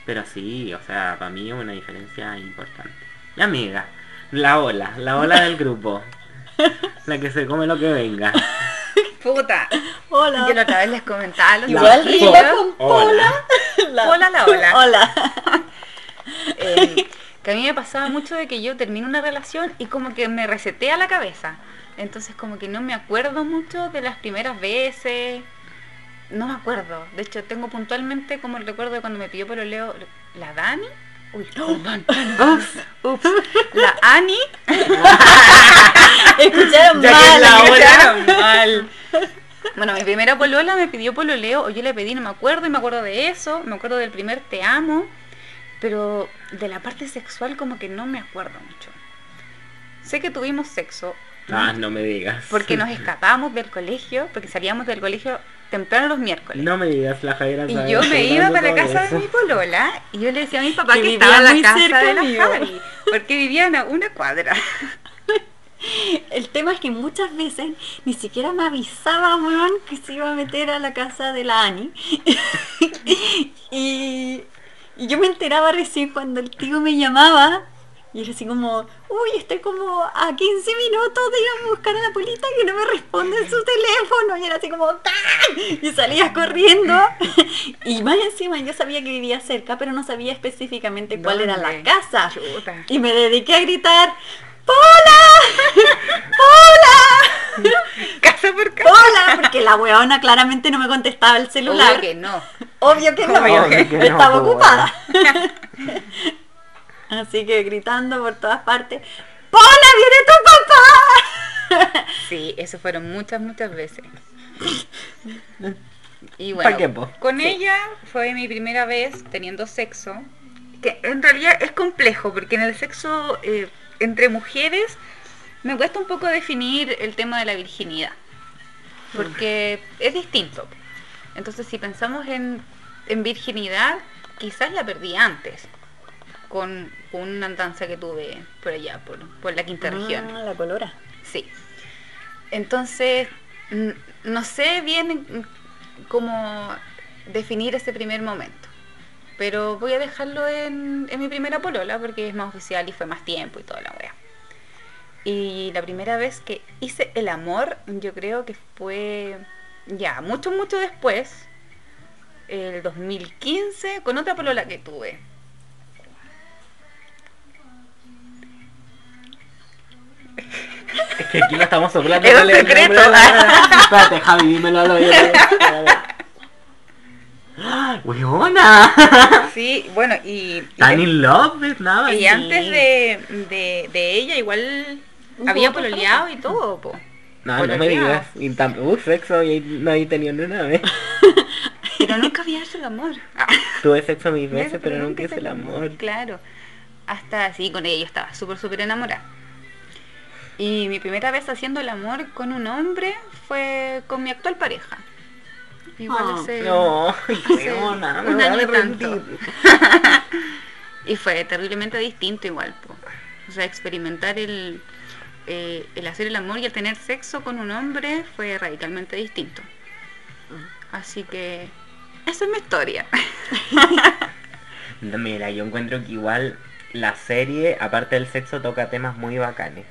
Speaker 1: Pero sí, o sea, para mí es una diferencia importante. Y amiga, la ola, la ola del [LAUGHS] grupo. La que se come lo que venga. [LAUGHS]
Speaker 3: Puta.
Speaker 2: Hola.
Speaker 3: Yo la otra vez les comentaba los
Speaker 2: Igual rima con
Speaker 1: Hola.
Speaker 2: La-
Speaker 3: Hola, la hola.
Speaker 2: Hola. [LAUGHS]
Speaker 3: eh, que a mí me pasaba mucho de que yo termino una relación y como que me resetea la cabeza. Entonces como que no me acuerdo mucho de las primeras veces. No me acuerdo. De hecho, tengo puntualmente como el recuerdo de cuando me pidió por Leo la Dani. Uy, perdón. [LAUGHS] Ups. La Ani. [LAUGHS]
Speaker 2: Escucharon
Speaker 1: Ya
Speaker 2: mal.
Speaker 1: la hora.
Speaker 3: Escucharon mal. Bueno, mi primera polola me pidió pololeo, o yo le pedí, no me acuerdo, y me acuerdo de eso, me acuerdo del primer te amo, pero de la parte sexual como que no me acuerdo mucho. Sé que tuvimos sexo,
Speaker 1: Ah, no me digas.
Speaker 3: porque nos [LAUGHS] escapamos del colegio, porque salíamos del colegio temprano los miércoles.
Speaker 1: No me digas, la Javiera
Speaker 3: Y
Speaker 1: sabe
Speaker 3: yo me iba para la casa
Speaker 1: eso.
Speaker 3: de mi polola y yo le decía a mi papá
Speaker 2: Que
Speaker 3: estaba en la
Speaker 2: muy
Speaker 3: casa
Speaker 2: cerca
Speaker 3: de la
Speaker 2: mío.
Speaker 3: Javi, porque vivían a una cuadra. [LAUGHS]
Speaker 2: El tema es que muchas veces ni siquiera me avisaba, weón, que se iba a meter a la casa de la Ani. [LAUGHS] y, y yo me enteraba recién cuando el tío me llamaba. Y era así como, uy, estoy como a 15 minutos de ir a buscar a la polita que no me responde en su teléfono. Y era así como, ¡tan! Y salías corriendo. [LAUGHS] y más encima yo sabía que vivía cerca, pero no sabía específicamente cuál era la casa.
Speaker 3: Chuta.
Speaker 2: Y me dediqué a gritar, ¡Pola! [LAUGHS] ¡Pola! [LAUGHS]
Speaker 3: Casa por casa.
Speaker 2: ¡Hola! Porque la weona claramente no me contestaba el celular.
Speaker 3: Obvio que no.
Speaker 2: Obvio que no,
Speaker 3: Obvio que
Speaker 1: no,
Speaker 2: estaba ocupada. [LAUGHS] Así que gritando por todas partes, ¡Pola, viene tu papá! [LAUGHS]
Speaker 3: Sí, eso fueron muchas, muchas veces. Y
Speaker 1: ¿Pa'
Speaker 3: bueno, con
Speaker 1: Sí.
Speaker 3: ella fue mi primera vez teniendo sexo, que en realidad es complejo, porque en el sexo eh, entre mujeres me cuesta un poco definir el tema de la virginidad, porque es distinto. Entonces, si pensamos en, en virginidad, quizás la perdí antes, con, una andanza que tuve por allá, por, por la quinta región.
Speaker 2: Ah, la colora.
Speaker 3: Sí. Entonces, no sé bien cómo definir ese primer momento. Pero voy a dejarlo en, en mi primera polola porque es más oficial y fue más tiempo y toda la wea. Y la primera vez que hice el amor, yo creo que fue ya, mucho, mucho después, el 2015, con otra polola que tuve.
Speaker 1: Es que aquí lo estamos soplando.
Speaker 3: Es un secreto.
Speaker 1: Espérate, Javi, dímelo al oído. ¡Ah, ¡Weona!
Speaker 3: Sí, bueno, y... y
Speaker 1: Tan in love with nada.
Speaker 3: Y antes de, de, de ella igual había pololeado y todo, po.
Speaker 1: No, no me digas. Y tam- uh, sexo y no he tenido ni una vez. [LAUGHS]
Speaker 3: Pero nunca había hecho el amor. [LAUGHS]
Speaker 1: Tuve sexo mil [LAUGHS] veces, pero nunca hice el amor.
Speaker 3: Claro. Hasta así con ella yo estaba súper, súper enamorada. Y mi primera vez haciendo el amor con un hombre fue con mi actual pareja. Igual
Speaker 2: Ah.
Speaker 3: hace-
Speaker 1: No,
Speaker 3: hace
Speaker 1: me
Speaker 3: un año y tanto. Y fue terriblemente distinto igual. po. O sea, experimentar el, eh, el hacer el amor y el tener sexo con un hombre fue radicalmente distinto. Así que esa es mi historia.
Speaker 1: No, [LAUGHS] Mira, yo encuentro que igual la serie, aparte del sexo, toca temas muy bacanes.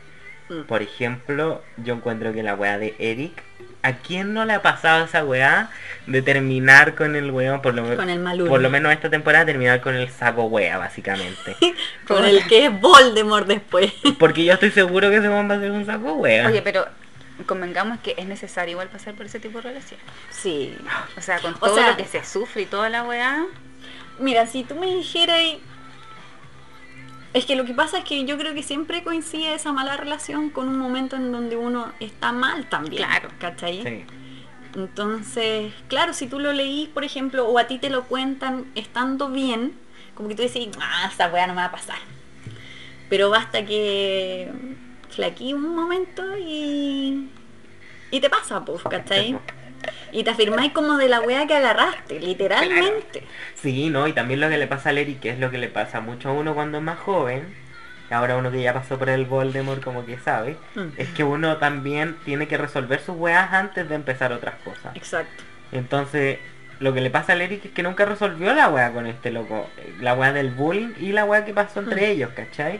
Speaker 2: Mm.
Speaker 1: Por ejemplo, yo encuentro que la weá de Eric, ¿a quién no le ha pasado esa weá de terminar con el weón, por lo,
Speaker 2: Con el
Speaker 1: por lo menos esta temporada, terminar con el saco wea, básicamente? [LAUGHS]
Speaker 2: Con el que es Voldemort después. [LAUGHS]
Speaker 1: Porque yo estoy seguro que ese weón va a ser un saco wea.
Speaker 3: Oye, pero convengamos que es necesario igual pasar por ese tipo de relación.
Speaker 2: Sí.
Speaker 3: O sea, con
Speaker 2: O
Speaker 3: todo
Speaker 2: sea-
Speaker 3: lo que se sufre y toda la weá.
Speaker 2: Mira, si tú me dijeras... Es que lo que pasa es que yo creo que siempre coincide esa mala relación con un momento en donde uno está mal también.
Speaker 3: Claro.
Speaker 2: ¿Cachai?
Speaker 1: Sí.
Speaker 2: Entonces, claro, si tú lo leís, por ejemplo, o a ti te lo cuentan estando bien, como que tú decís, ah, esa weá no me va a pasar. Pero basta que flaquí un momento y. y te pasa, pues, ¿cachai? Y te afirmáis como de la weá que agarraste, literalmente.
Speaker 1: Sí, ¿no? Y también lo que le pasa al Eric, que es lo que le pasa mucho a uno cuando es más joven, ahora uno que ya pasó por el Voldemort como que sabe,
Speaker 2: Mm.
Speaker 1: es que uno también tiene que resolver sus weas antes de empezar otras cosas.
Speaker 2: Exacto.
Speaker 1: Entonces, lo que le pasa al Eric es que nunca resolvió la wea con este loco, la wea del bullying y la wea que pasó entre
Speaker 2: Mm.
Speaker 1: ellos, ¿cachai?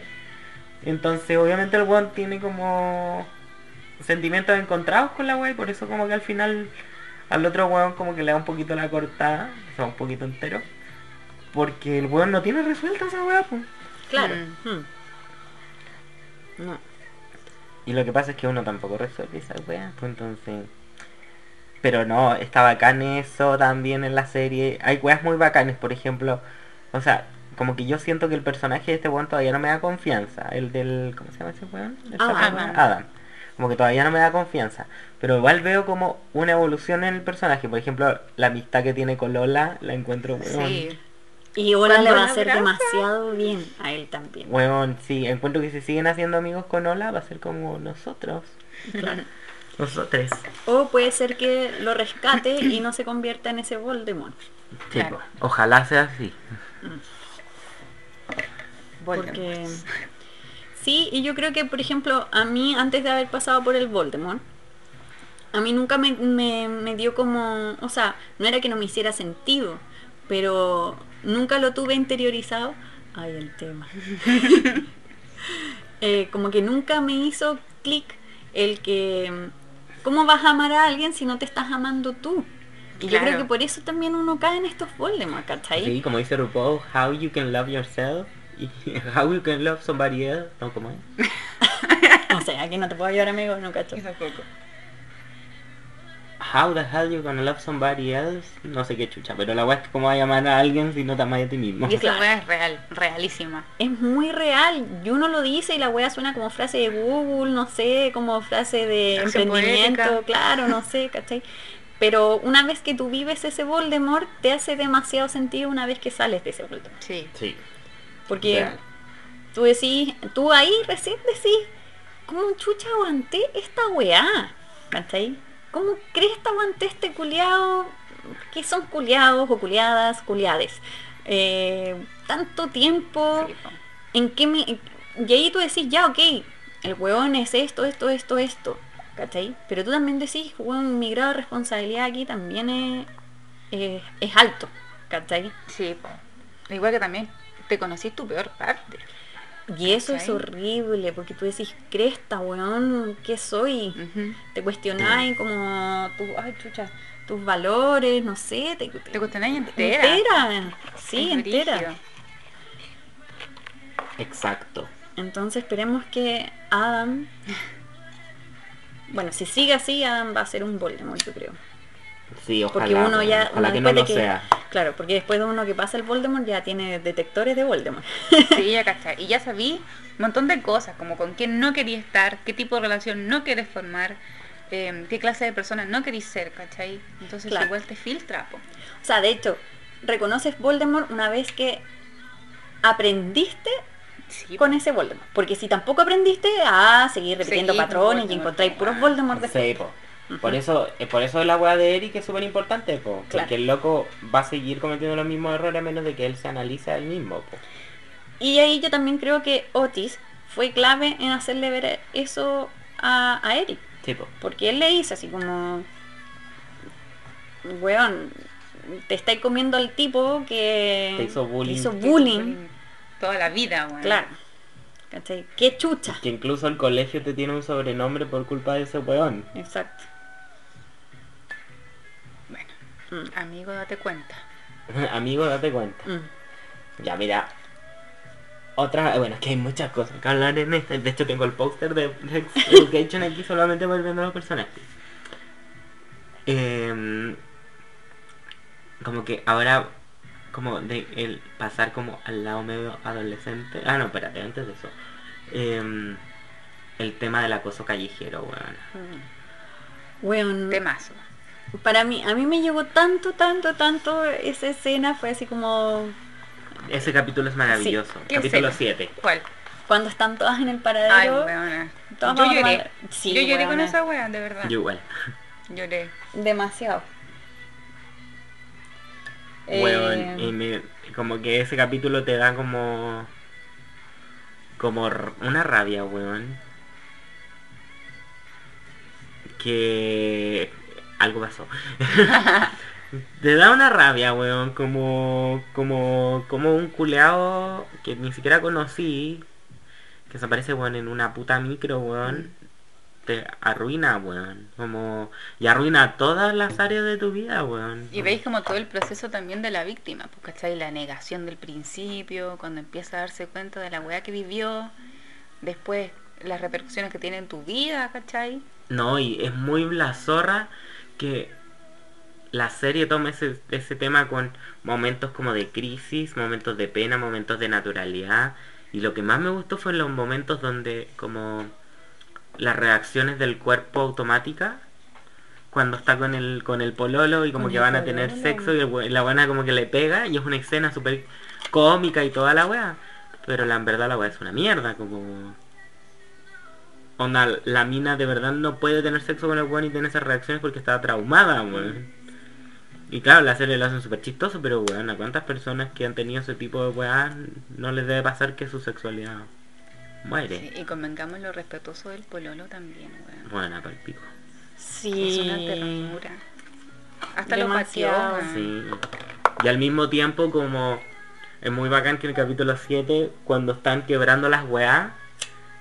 Speaker 1: Entonces, obviamente el weón tiene como sentimientos encontrados con la wea y por eso como que al final al otro weón como que le da un poquito la cortada, o sea, un poquito entero. Porque el weón no tiene resuelta esa wea, pues.
Speaker 2: Claro.
Speaker 3: Mm.
Speaker 2: Mm. No.
Speaker 1: Y lo que pasa es que uno tampoco resuelve esa wea, pues entonces... Pero no, está bacán eso también en la serie. Hay weas muy bacanes, por ejemplo. O sea, como que yo siento que el personaje de este weón todavía no me da confianza. El del... ¿Cómo se llama ese weón? ¿El
Speaker 2: Adam.
Speaker 1: sapo weón? Adam. Como que todavía no me da confianza. Pero igual veo como una evolución en el personaje. Por ejemplo, la amistad que tiene con Lola la encuentro weón.
Speaker 3: Sí.
Speaker 2: Y Ola le va a hacer demasiado bien a él también.
Speaker 1: Weón, sí, encuentro que si siguen haciendo amigos con Ola va a ser como nosotros.
Speaker 2: Claro.
Speaker 1: Nosotros.
Speaker 2: O puede ser que lo rescate y no se convierta en ese Voldemort.
Speaker 1: Sí,
Speaker 3: Claro.
Speaker 1: ojalá sea así.
Speaker 2: Porque sí, y yo creo que, por ejemplo, a mí, antes de haber pasado por el Voldemort, a mí nunca me, me- me dio como, o sea, no era que no me hiciera sentido, pero nunca lo tuve interiorizado. Ay, el tema. [LAUGHS] Eh, como que nunca me hizo clic el que, ¿cómo vas a amar a alguien si no te estás amando tú? Y yo creo que por eso también uno cae en estos Voldemort, ¿cachai?
Speaker 1: Sí, como dice RuPaul, how you can love yourself [LAUGHS] how you can love somebody else. No, ¿cómo es? [LAUGHS]
Speaker 2: O sea, aquí no te puedo ayudar, amigo, no cacho.
Speaker 1: How the hell you gonna love somebody else? No sé qué chucha, pero la weá es que cómo vas a amar a alguien si no te amas a ti mismo.
Speaker 3: Y esa weá es [LAUGHS] real, realísima.
Speaker 2: es muy real. Y uno lo dice y la wea suena como frase de Google, no sé, como frase de
Speaker 3: Acción
Speaker 2: emprendimiento,
Speaker 3: poética.
Speaker 2: claro, no sé, ¿cachai? Pero una vez que tú vives ese Voldemort, te hace demasiado sentido una vez que sales de ese Voldemort.
Speaker 3: Sí.
Speaker 1: Sí.
Speaker 2: Porque tú decís, tú ahí recién decís, ¿cómo chucha aguanté esta weá? ¿Cachai? ¿Cómo crees que aguanté este culiado? ¿Qué son culiados o culiadas, culiades? Eh, tanto tiempo.
Speaker 3: Sí.
Speaker 2: ¿En qué me.? Y ahí tú decís, ya, ok, el hueón es esto, esto, esto, esto. ¿Cachai? Pero tú también decís, hueón, mi grado de responsabilidad aquí también es, es, es alto. ¿Cachai?
Speaker 3: Sí, po. Igual que también te conocí tu peor parte.
Speaker 2: Y eso es horrible, porque tú decís, cresta, weón, ¿qué soy? Te cuestionáis como, tu, ay, chucha, tus valores, no sé, te, te-
Speaker 3: Te cuestionáis entera.
Speaker 2: entera. Sí,
Speaker 3: Es
Speaker 2: entera.
Speaker 1: Exacto.
Speaker 2: Entonces esperemos que Adam... Bueno, si sigue así, Adam va a ser un Voldemort, yo creo.
Speaker 1: Sí, ojalá.
Speaker 2: Porque uno ya...
Speaker 1: Ojalá
Speaker 2: uno
Speaker 1: que no lo
Speaker 2: de
Speaker 1: sea.
Speaker 2: Claro, porque después de uno que pasa el Voldemort ya tiene detectores de Voldemort. [LAUGHS]
Speaker 3: Sí, ya [LAUGHS] cachai. Y ya sabí un montón de cosas, como con quién no quería estar, qué tipo de relación no quieres formar, eh, qué clase de persona no querís ser, ¿cachai? Entonces
Speaker 2: Claro.
Speaker 3: igual te filtra, po.
Speaker 2: O sea, de hecho, reconoces Voldemort una vez que aprendiste
Speaker 3: Sí,
Speaker 2: con ese Voldemort. Porque si tampoco aprendiste a seguir repitiendo
Speaker 3: Seguir con
Speaker 2: patrones y encontráis puros
Speaker 3: ah,
Speaker 2: Voldemort
Speaker 1: Sí, Por eso, eh, por eso la weá de Eric es súper importante, po.
Speaker 2: Claro.
Speaker 1: Porque el loco va a seguir cometiendo los mismos errores a menos de que él se analice a él mismo, po.
Speaker 2: Y ahí yo también creo que Otis fue clave en hacerle ver eso a, a Eric.
Speaker 1: Sí, po.
Speaker 2: Porque él le dice así como, weón, te estáis comiendo al tipo que
Speaker 1: Te hizo bullying.
Speaker 2: hizo bullying.
Speaker 3: Toda la vida, weón.
Speaker 2: Claro. ¿Cachai? Qué chucha.
Speaker 1: Que incluso el colegio te tiene un sobrenombre por culpa de ese weón.
Speaker 2: Exacto.
Speaker 3: Bueno,
Speaker 2: Mm,
Speaker 3: amigo, date cuenta. [LAUGHS]
Speaker 1: Amigo, date cuenta.
Speaker 2: mm.
Speaker 1: Ya, mira. Otra, bueno, es que hay muchas cosas que hablar en este. De hecho, tengo el póster de Sex Education aquí solamente volviendo a los personajes. Em, como que ahora, como de el pasar como al lado medio adolescente. Ah, no, espérate, antes de eso. Em, el tema del acoso callejero, weón.
Speaker 2: Weón,
Speaker 3: Temazo.
Speaker 2: Para mí, a mí me llegó tanto, tanto, tanto esa escena, fue así como
Speaker 1: Ese capítulo es maravilloso.
Speaker 3: ¿Qué
Speaker 1: capítulo
Speaker 3: escena?
Speaker 1: 7.
Speaker 3: ¿Cuál?
Speaker 2: cuando están todas en el
Speaker 3: Ay,
Speaker 2: paradero.
Speaker 3: weona.
Speaker 2: todas
Speaker 3: Yo lloré.
Speaker 2: Sí,
Speaker 3: Yo lloré con esa wea, de verdad.
Speaker 1: Yo igual.
Speaker 3: Lloré.
Speaker 2: Demasiado.
Speaker 1: Weón,
Speaker 2: Eh,
Speaker 1: y me- como que ese capítulo te da como como una rabia, weón. Que algo pasó. [LAUGHS] te da una rabia, weón, como como como un culeado que ni siquiera conocí que se aparece, weón, en una puta micro, weón. Te arruina, weón. Como y arruina todas las áreas de tu vida, weón.
Speaker 3: Y veis como todo el proceso también de la víctima, pues, ¿cachai? La negación del principio, cuando empieza a darse cuenta de la weá que vivió, después las repercusiones que tiene en tu vida, ¿cachai?
Speaker 1: No, y es muy la zorra que la serie toma ese, ese tema con momentos como de crisis, momentos de pena, momentos de naturalidad. Y lo que más me gustó fue los momentos donde como las reacciones del cuerpo automática cuando está con el con el pololo y como
Speaker 2: Con
Speaker 1: que van a tener
Speaker 2: pololo.
Speaker 1: sexo y el la buena como que le pega y es una escena súper cómica y toda la wea pero la en verdad la wea es una mierda como onda la mina de verdad no puede tener sexo con el weón y tener esas reacciones porque estaba traumada weón y claro la serie lo hacen súper chistoso pero weón a cuántas personas que han tenido ese tipo de weá no les debe pasar que su sexualidad muere
Speaker 3: Sí, y convengamos lo respetuoso del pololo también, weón.
Speaker 1: buena para el pico
Speaker 2: sí.
Speaker 3: Es una ternura. Hasta lo pateó,
Speaker 2: Demasiado.
Speaker 3: weón.
Speaker 1: Sí. Y al mismo tiempo como es muy bacán que en el capítulo 7 cuando están quebrando las weá, empie-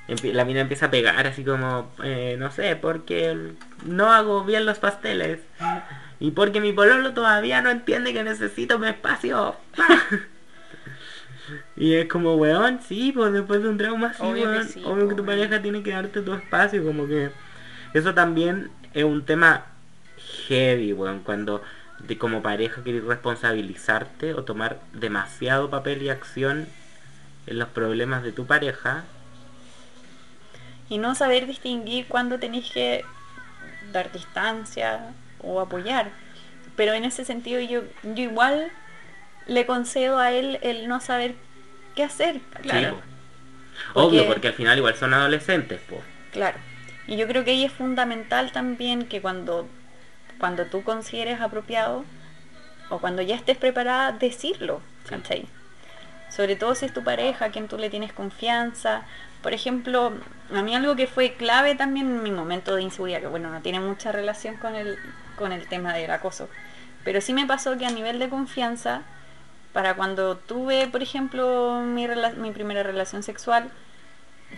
Speaker 1: la mina empieza a pegar así como, eh, no sé, porque no hago bien los pasteles. Y porque mi pololo todavía no entiende que necesito mi espacio. [LAUGHS] y es como, weón, sí, pues después de un trauma así,
Speaker 3: Obvio que
Speaker 1: weón,
Speaker 3: sí,
Speaker 1: obvio que tu
Speaker 3: weón.
Speaker 1: pareja tiene que darte tu espacio, como que eso también es un tema heavy, weón, cuando de como pareja quieres responsabilizarte o tomar demasiado papel y acción en los problemas de tu pareja.
Speaker 2: Y no saber distinguir cuándo tenéis que dar distancia o apoyar. Pero en ese sentido yo, yo igual le concedo a él el no saber qué hacer.
Speaker 3: Claro.
Speaker 1: Sí, po. Obvio,
Speaker 2: Porque-
Speaker 1: porque al final igual son adolescentes, pues.
Speaker 2: Claro. Y yo creo que ahí es fundamental también que cuando, cuando tú consideres apropiado o cuando ya estés preparada, decirlo.
Speaker 1: Sí.
Speaker 2: ¿cachai? Sobre todo si es tu pareja, a quien tú le tienes confianza. Por ejemplo, a mí algo que fue clave también en mi momento de inseguridad, que bueno, no tiene mucha relación con el, con el tema del acoso, pero sí me pasó que a nivel de confianza, para cuando tuve, por ejemplo, mi, rela- mi primera relación sexual,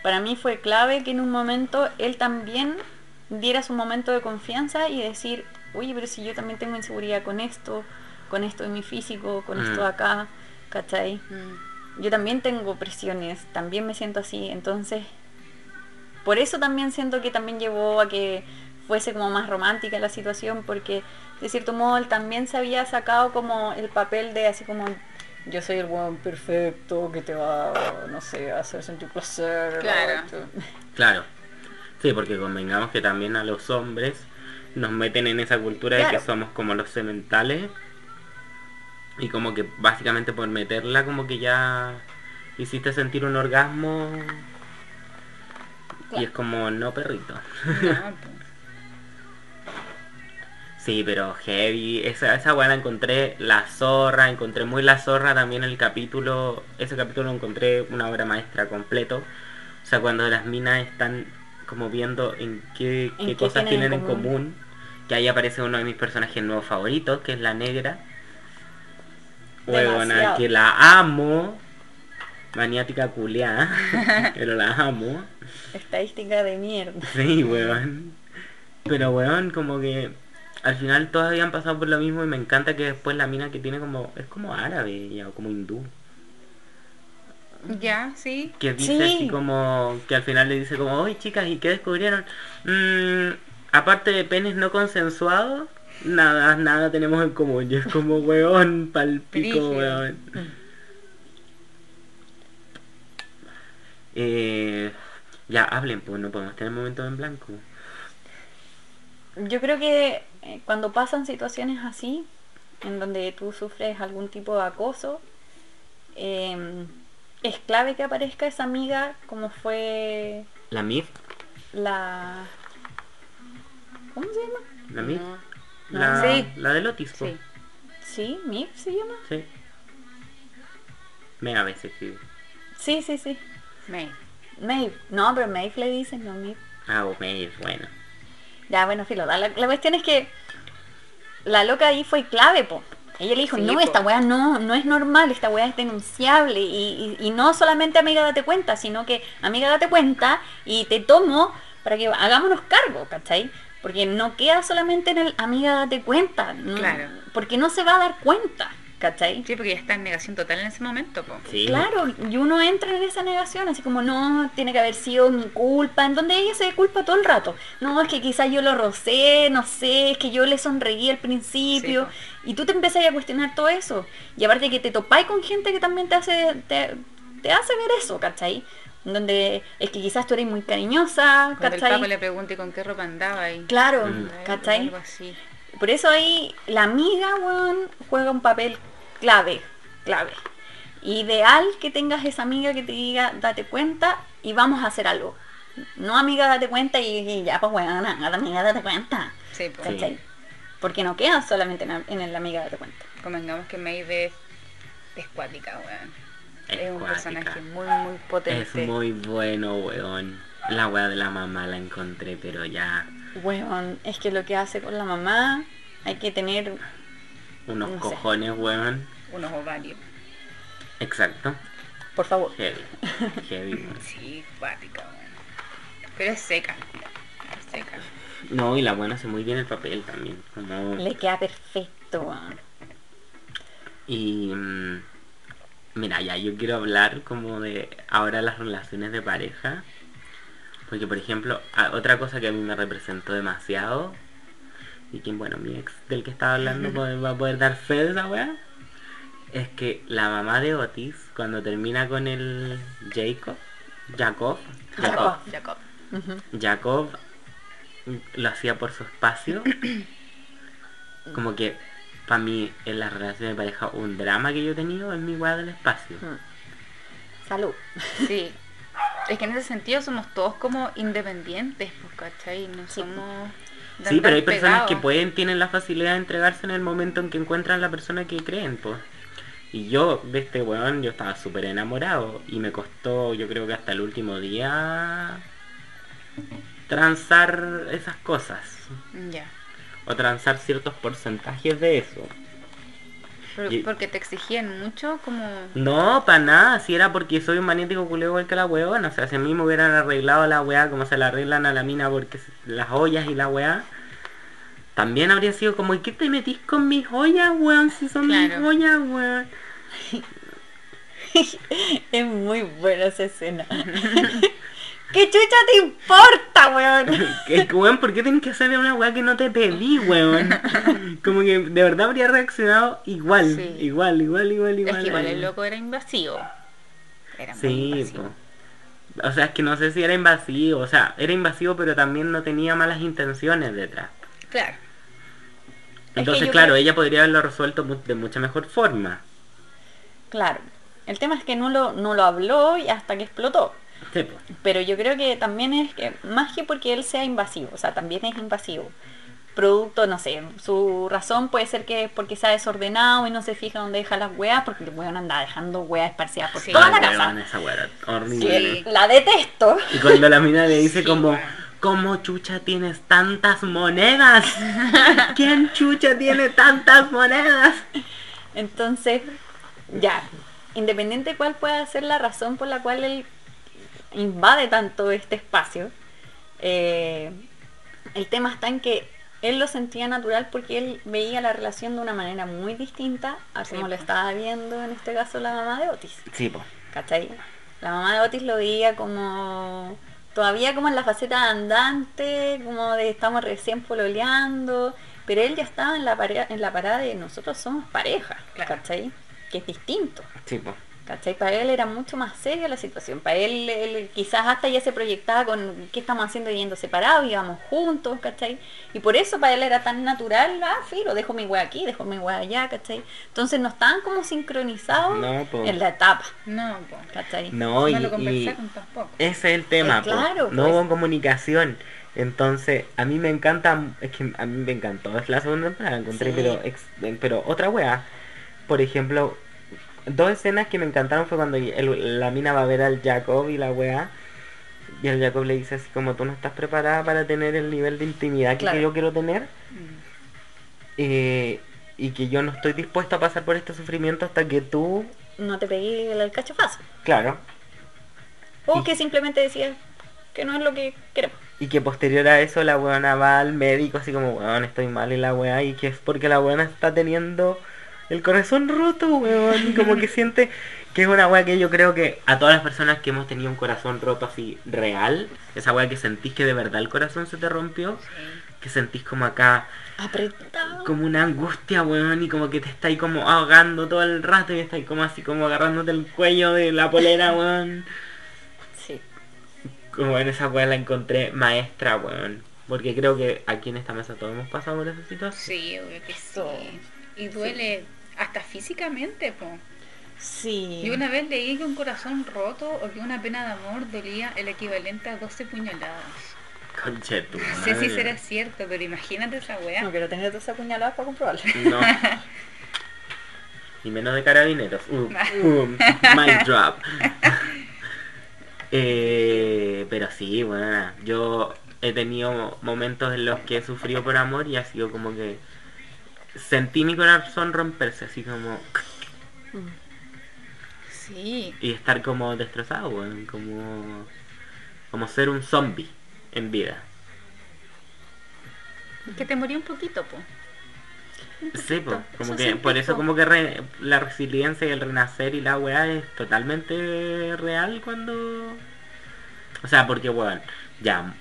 Speaker 2: para mí fue clave que en un momento él también diera su momento de confianza y decir, oye, pero si yo también tengo inseguridad con esto, con esto en mi físico, con esto
Speaker 1: Mm.
Speaker 2: acá, ¿cachai?
Speaker 3: Mm.
Speaker 2: Yo también tengo presiones, también me siento así, entonces por eso también siento que también llevó a que fuese como más romántica la situación, porque de cierto modo él también se había sacado como el papel de así como yo soy el buen perfecto que te va, no sé, a hacer sentir placer.
Speaker 3: Claro.
Speaker 1: Claro. Sí, porque convengamos que también a los hombres nos meten en esa cultura de que somos como los sementales. Y como que básicamente por meterla como que ya hiciste sentir un orgasmo. Y es como, no, perrito.
Speaker 3: No, [LAUGHS] po.
Speaker 1: Sí, pero heavy. Esa, esa weá la encontré la zorra. Encontré muy la zorra también el capítulo. Ese capítulo lo encontré una obra maestra completo. O sea, cuando las minas están como viendo en qué,
Speaker 2: ¿En
Speaker 1: qué
Speaker 2: qué
Speaker 1: cosas
Speaker 2: tienen
Speaker 1: tienen
Speaker 2: en
Speaker 1: en común. Que ahí aparece uno de mis personajes nuevos favoritos, que es la negra. Huevona, que la amo. Maniática culiada. [LAUGHS] pero la amo.
Speaker 2: Estadística de mierda.
Speaker 1: Sí, weón. Pero weón, como que al final todos habían pasado por lo mismo y me encanta que después la mina que tiene como, es como árabe ya, o como hindú.
Speaker 3: Ya, sí.
Speaker 1: Que dice
Speaker 2: Sí.
Speaker 1: así como, que al final le dice como, oye chicas, ¿y qué descubrieron? "Mm, aparte de penes no consensuados, nada, nada tenemos en común. Y es como, weón, palpico, weón. Eh, ya, hablen, pues no podemos tener momentos en blanco.
Speaker 2: Yo creo que eh, cuando pasan situaciones así, en donde tú sufres algún tipo de acoso, eh, es clave que aparezca esa amiga como fue
Speaker 1: La MIF,
Speaker 2: la... ¿Cómo se llama?
Speaker 1: la MIF,
Speaker 3: No.
Speaker 1: La,
Speaker 3: Sí.
Speaker 1: la del Otis, po.
Speaker 3: Sí.
Speaker 2: Sí, Mif se llama.
Speaker 1: Sí. Me a veces sí.
Speaker 2: Sí, sí, sí.
Speaker 3: May.
Speaker 2: Maeve. No, pero Maeve le dicen, no Mif.
Speaker 1: Ah, o Maeve, bueno.
Speaker 2: Ya, bueno, filo. La, la cuestión es que la loca ahí fue clave, po. Ella le dijo,
Speaker 3: Sí,
Speaker 2: no,
Speaker 3: po.
Speaker 2: esta weá no, no es normal, esta weá es denunciable. Y, y- y no solamente amiga date cuenta, sino que amiga date cuenta y te tomo para que hagámonos cargo, ¿cachai? Porque no queda solamente en el amiga date cuenta. no-
Speaker 3: Claro.
Speaker 2: Porque no se va a dar cuenta, ¿cachai?
Speaker 3: Sí, porque ya está en negación total en ese momento, po.
Speaker 1: Sí.
Speaker 2: Claro, y uno entra en esa negación, así como no, tiene que haber sido mi culpa, en donde ella se culpa todo el rato. No, es que quizás yo lo rocé, no sé, es que yo le sonreí al principio.
Speaker 3: Sí,
Speaker 2: y tú te empezás a cuestionar todo eso. Y aparte que te topáis con gente que también te hace, te, te hace ver eso, ¿cachai? Donde es que quizás tú eres muy cariñosa,
Speaker 3: Cuando el le pregunte con qué ropa andaba ahí.
Speaker 2: Claro,
Speaker 1: Mm.
Speaker 2: ¿cachai?
Speaker 3: Algo así.
Speaker 2: Por eso ahí la amiga, weón, juega un papel clave, clave. Ideal que tengas esa amiga que te diga, date cuenta y vamos a hacer algo. No amiga, date cuenta y, y ya, pues weón, amiga, date cuenta.
Speaker 3: Sí.
Speaker 1: Sí.
Speaker 2: ¿Cachai? Porque no queda solamente en, la- en el amiga, date cuenta.
Speaker 3: Convengamos que Maeve es, es cuática, weón.
Speaker 1: Es
Speaker 3: Es un
Speaker 1: cuática.
Speaker 3: personaje muy, muy potente.
Speaker 1: Es muy bueno, weón. La weá de la mamá la encontré, pero ya
Speaker 2: Weón, es que lo que hace con la mamá hay que tener,
Speaker 1: unos
Speaker 2: No sé.
Speaker 1: cojones, weón.
Speaker 3: Unos ovarios.
Speaker 1: Exacto.
Speaker 2: por favor.
Speaker 1: Heavy. Heavy, weón. [LAUGHS]
Speaker 3: Sí, cuática, weón. Pero es seca. Es seca.
Speaker 1: No, y la buena hace muy bien el papel también. Como...
Speaker 2: Le queda perfecto, weón.
Speaker 1: Y mm, mira, ya yo quiero hablar como de ahora las relaciones de pareja. Porque por ejemplo, otra cosa que a mí me representó demasiado, y que bueno, mi ex del que estaba hablando va a poder dar fe de esa weá, es que la mamá de Otis, cuando termina con el Jacob, Jacob, Jacob,
Speaker 2: Jacob.
Speaker 3: Jacob.
Speaker 1: Lo hacía por su espacio. [CLEARS THROAT] Como que para mí en la relación de pareja un drama que yo he tenido es mi weá del espacio.
Speaker 2: Mm. Salud.
Speaker 3: Sí. [LAUGHS] Es que en ese sentido somos todos como independientes, pues, ¿cachai? No
Speaker 2: Sí.
Speaker 3: somos...
Speaker 1: Sí, pero hay personas que pueden, tienen la facilidad de entregarse en el momento en que encuentran la persona que creen, pues. Y yo, de este weón, yo estaba súper enamorado. Y me costó, yo creo que hasta el último día, transar esas cosas.
Speaker 3: Ya.
Speaker 1: O transar ciertos porcentajes de eso. Y-
Speaker 3: porque te exigían mucho, como...
Speaker 1: No, para nada, si era porque soy un magnético culeo igual que la weona. O sea, si a mí me hubieran arreglado la weá como se la arreglan a la mina porque las ollas y la weá, también habría sido como, ¿y qué te metís con mis ollas, weón? Si son mis ollas, weón. [LAUGHS]
Speaker 2: Es muy buena esa escena. [LAUGHS] ¿Qué chucha te importa, weón? [LAUGHS]
Speaker 1: Weón, ¿por qué tenés que hacerle una weá que no te pedí, weón? [LAUGHS] Como que de verdad habría reaccionado igual,
Speaker 3: Sí.
Speaker 1: igual, igual, igual, igual.
Speaker 3: Es que igual el
Speaker 1: weón.
Speaker 3: loco era invasivo. Era muy
Speaker 1: Sí,
Speaker 3: invasivo.
Speaker 1: po. O sea, es que no sé si era invasivo, o sea, era invasivo pero también no tenía malas intenciones detrás.
Speaker 3: Claro.
Speaker 1: Entonces, claro,
Speaker 2: creo-
Speaker 1: ella podría haberlo resuelto de mucha mejor forma.
Speaker 2: Claro. El tema es que no lo, no lo habló y hasta que explotó.
Speaker 1: Sí, po.
Speaker 2: Pero yo creo que también es que, más que porque él sea invasivo, o sea, también es invasivo. Producto, no sé, su razón puede ser que es porque sea desordenado y no se fija dónde deja las weas, porque el weón anda dejando weas esparcidas por
Speaker 3: Sí.
Speaker 2: toda la
Speaker 1: Ah,
Speaker 2: casa.
Speaker 1: esa.
Speaker 2: Que la detesto.
Speaker 1: Y cuando la mina le dice
Speaker 3: Sí,
Speaker 1: como. ¿cómo chucha tienes tantas monedas? ¿Quién chucha tiene tantas monedas?
Speaker 2: Entonces, ya, independiente de cuál pueda ser la razón por la cual él invade tanto este espacio, eh, el tema está en que él lo sentía natural porque él veía la relación de una manera muy distinta a
Speaker 3: Sí,
Speaker 2: como lo estaba viendo en este caso la mamá de Otis.
Speaker 1: Sí, po.
Speaker 2: ¿Cachai? La mamá de Otis lo veía como todavía como en la faceta andante, como de estamos recién pololeando, pero él ya estaba en la en la parada de nosotros somos pareja,
Speaker 3: Claro.
Speaker 2: ¿cachai? Que es distinto.
Speaker 1: Sí, po.
Speaker 2: ¿Cachai? Para él era mucho más seria la situación. Para él, él quizás hasta ya se proyectaba con qué estamos haciendo viviendo separados, íbamos juntos, ¿cachai? Y por eso para él era tan natural, ah, filo, dejo mi wea aquí, dejo mi wea allá, ¿cachai? Entonces no estaban como sincronizados
Speaker 1: No,
Speaker 2: en la etapa,
Speaker 3: No, po.
Speaker 2: ¿cachai?
Speaker 1: No, y,
Speaker 3: no lo
Speaker 1: y
Speaker 3: conversaron tampoco.
Speaker 1: ese es el tema,
Speaker 2: Eh,
Speaker 1: po.
Speaker 2: claro,
Speaker 1: no
Speaker 2: pues.
Speaker 1: hubo comunicación. Entonces, a mí me encanta, es que a mí me encantó, es la segunda temporada, encontré,
Speaker 2: Sí.
Speaker 1: pero, ex- pero otra wea, por ejemplo, dos escenas que me encantaron fue cuando el- la mina va a ver al Jacob y la wea, y el Jacob le dice así como tú no estás preparada para tener el nivel de intimidad que,
Speaker 2: Claro.
Speaker 1: yo quiero tener,
Speaker 3: Mm.
Speaker 1: eh, y que yo no estoy dispuesto a pasar por este sufrimiento hasta que tú,
Speaker 2: No te pegué el cachofazo.
Speaker 1: claro,
Speaker 2: O
Speaker 1: Y-
Speaker 2: que simplemente decías que no es lo que queremos.
Speaker 1: Y que posterior a eso la weona va al médico así como, weón, estoy mal en la weá. Y que es porque la weona está teniendo el corazón roto, weón. Y como que [LAUGHS] siente que es una weá que yo creo que a todas las personas que hemos tenido un corazón roto así real, esa weá que sentís que de verdad el corazón se te rompió, que sentís como acá,
Speaker 2: Apretado.
Speaker 1: como una angustia, weón, y como que te estáis como ahogando todo el rato y estáis como así como agarrándote el cuello de la polera, [LAUGHS] weón.
Speaker 2: Sí.
Speaker 1: Como en esa weá la encontré maestra, weón. Porque creo que aquí en esta mesa todos hemos pasado por esa situación.
Speaker 3: Sí, obvio que sí. Y duele hasta físicamente, po.
Speaker 2: Sí.
Speaker 3: Yo una vez leí que un corazón roto o que una pena de amor dolía el equivalente a 12 puñaladas.
Speaker 1: Conche tu
Speaker 3: No sé si será cierto, pero imagínate esa weá.
Speaker 2: No quiero tener dos apuñaladas para comprobarlo.
Speaker 1: No. Y menos de carabineros. Uh, [LAUGHS] uh, mic drop. Eh, pero sí, bueno, yo he tenido momentos en los que he sufrido por amor y ha sido como que sentí mi corazón romperse, así como
Speaker 3: Sí.
Speaker 1: y estar como destrozado, weón, como como ser un zombie en vida.
Speaker 3: Que te morí un poquito, po.
Speaker 1: Sí, po, como
Speaker 2: eso
Speaker 1: que por eso como que re- la resiliencia y el renacer y la weá es totalmente real cuando... O sea, porque weón, ya...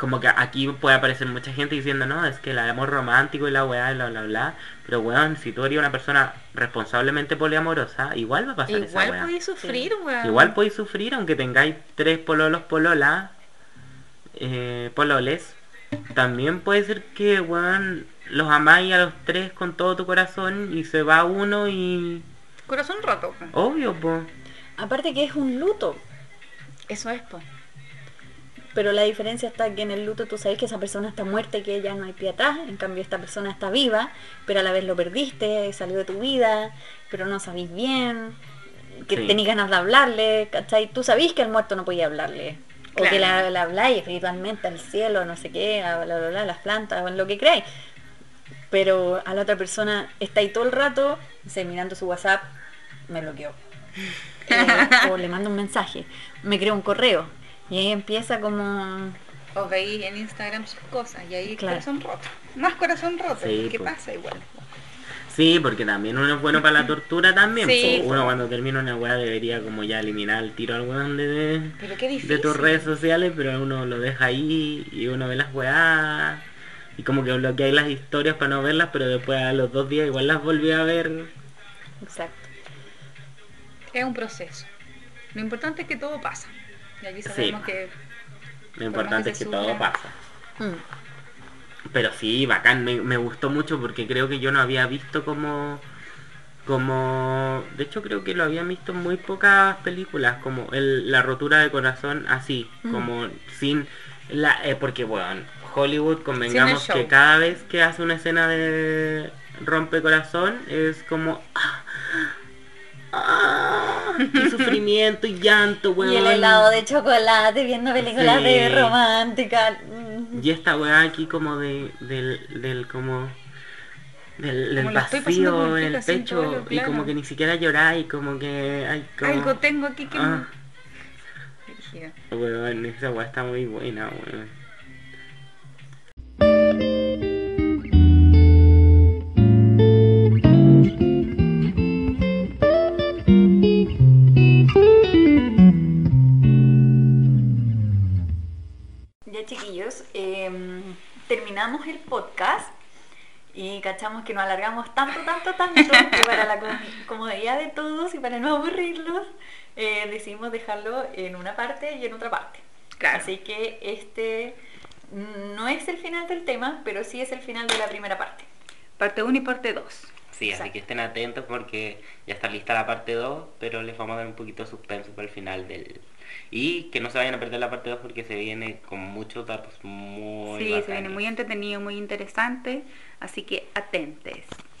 Speaker 1: Como que aquí puede aparecer mucha gente diciendo, no, es que el amor romántico y la weá y bla bla bla. Pero weón, si tú eres una persona responsablemente poliamorosa, igual va a pasar esa
Speaker 3: Igual
Speaker 1: weá.
Speaker 3: podéis sufrir, weón.
Speaker 1: Igual podéis sufrir aunque tengáis tres pololos polola, eh, pololes. También puede ser que, weón, los amáis a los tres con todo tu corazón y se va uno y...
Speaker 3: Corazón roto.
Speaker 1: Obvio, po.
Speaker 2: Aparte que es un luto.
Speaker 3: Eso es, po.
Speaker 2: Pero la diferencia está que en el luto tú sabes que esa persona está muerta y que ya no hay pie atrás. En cambio esta persona está viva, pero a la vez lo perdiste, salió de tu vida, pero no sabís bien, que
Speaker 1: Sí.
Speaker 2: tenías ganas de hablarle, ¿cachai? Tú sabís que el muerto no podía hablarle. O que le habláis espiritualmente al cielo, no sé qué, a, bla, bla, bla, las plantas, o en lo que creáis. Pero a la otra persona está ahí todo el rato, dice, mirando su WhatsApp, me bloqueó. [LAUGHS] Eh, o le mando un mensaje, me creó un correo. Y ahí empieza como
Speaker 3: O veis en Instagram sus cosas y ahí
Speaker 2: Claro.
Speaker 3: corazón roto. Más corazón roto.
Speaker 1: Sí,
Speaker 3: ¿Qué pasa igual?
Speaker 1: Sí, porque también uno es bueno para la tortura también.
Speaker 3: Sí.
Speaker 1: Uno cuando termina una weá debería como ya eliminar el tiro al weón de, de, tus redes sociales, pero uno lo deja ahí y uno ve las weá y como que bloquea las historias para no verlas, pero después a los dos días igual las volví a ver.
Speaker 2: Exacto.
Speaker 3: Es un proceso. Lo importante es que todo pasa. Y aquí sabemos que
Speaker 1: Lo importante es que todo pasa.
Speaker 2: Mm.
Speaker 1: Pero sí, bacán, me, me gustó mucho porque creo que yo no había visto como como de hecho creo que lo habían visto en muy pocas películas como el, la rotura de corazón así
Speaker 2: Mm.
Speaker 1: como sin la eh, porque bueno Hollywood convengamos que cada vez que hace una escena de rompe corazón es como ah, ah, y sufrimiento y llanto weón [LAUGHS]
Speaker 2: Y el helado de chocolate viendo películas
Speaker 1: Sí.
Speaker 2: de romántica. Mm.
Speaker 1: y esta weá aquí como de del, del como del, vacío en el pecho y como que ni siquiera lloráis como que hay como
Speaker 3: Algo tengo aquí que
Speaker 1: Ah.
Speaker 3: me...
Speaker 1: Weón, esa weá está muy buena, weón.
Speaker 2: Chiquillos, em, terminamos el podcast y cachamos que nos alargamos tanto, tanto, tanto que para la com- comodidad de todos y para no aburrirlos, eh, decidimos dejarlo en una parte y en otra parte.
Speaker 3: Claro.
Speaker 2: Así que este no es el final del tema, pero sí es el final de la primera parte.
Speaker 3: Parte 1 y parte 2.
Speaker 1: Sí, así que estén atentos porque ya está lista la parte 2, pero les vamos a dar un poquito de suspenso para el final del... Y que no se vayan a perder la parte 2 porque se viene con muchos datos muy
Speaker 3: Sí, se viene muy entretenido, muy interesante. Así que atentes.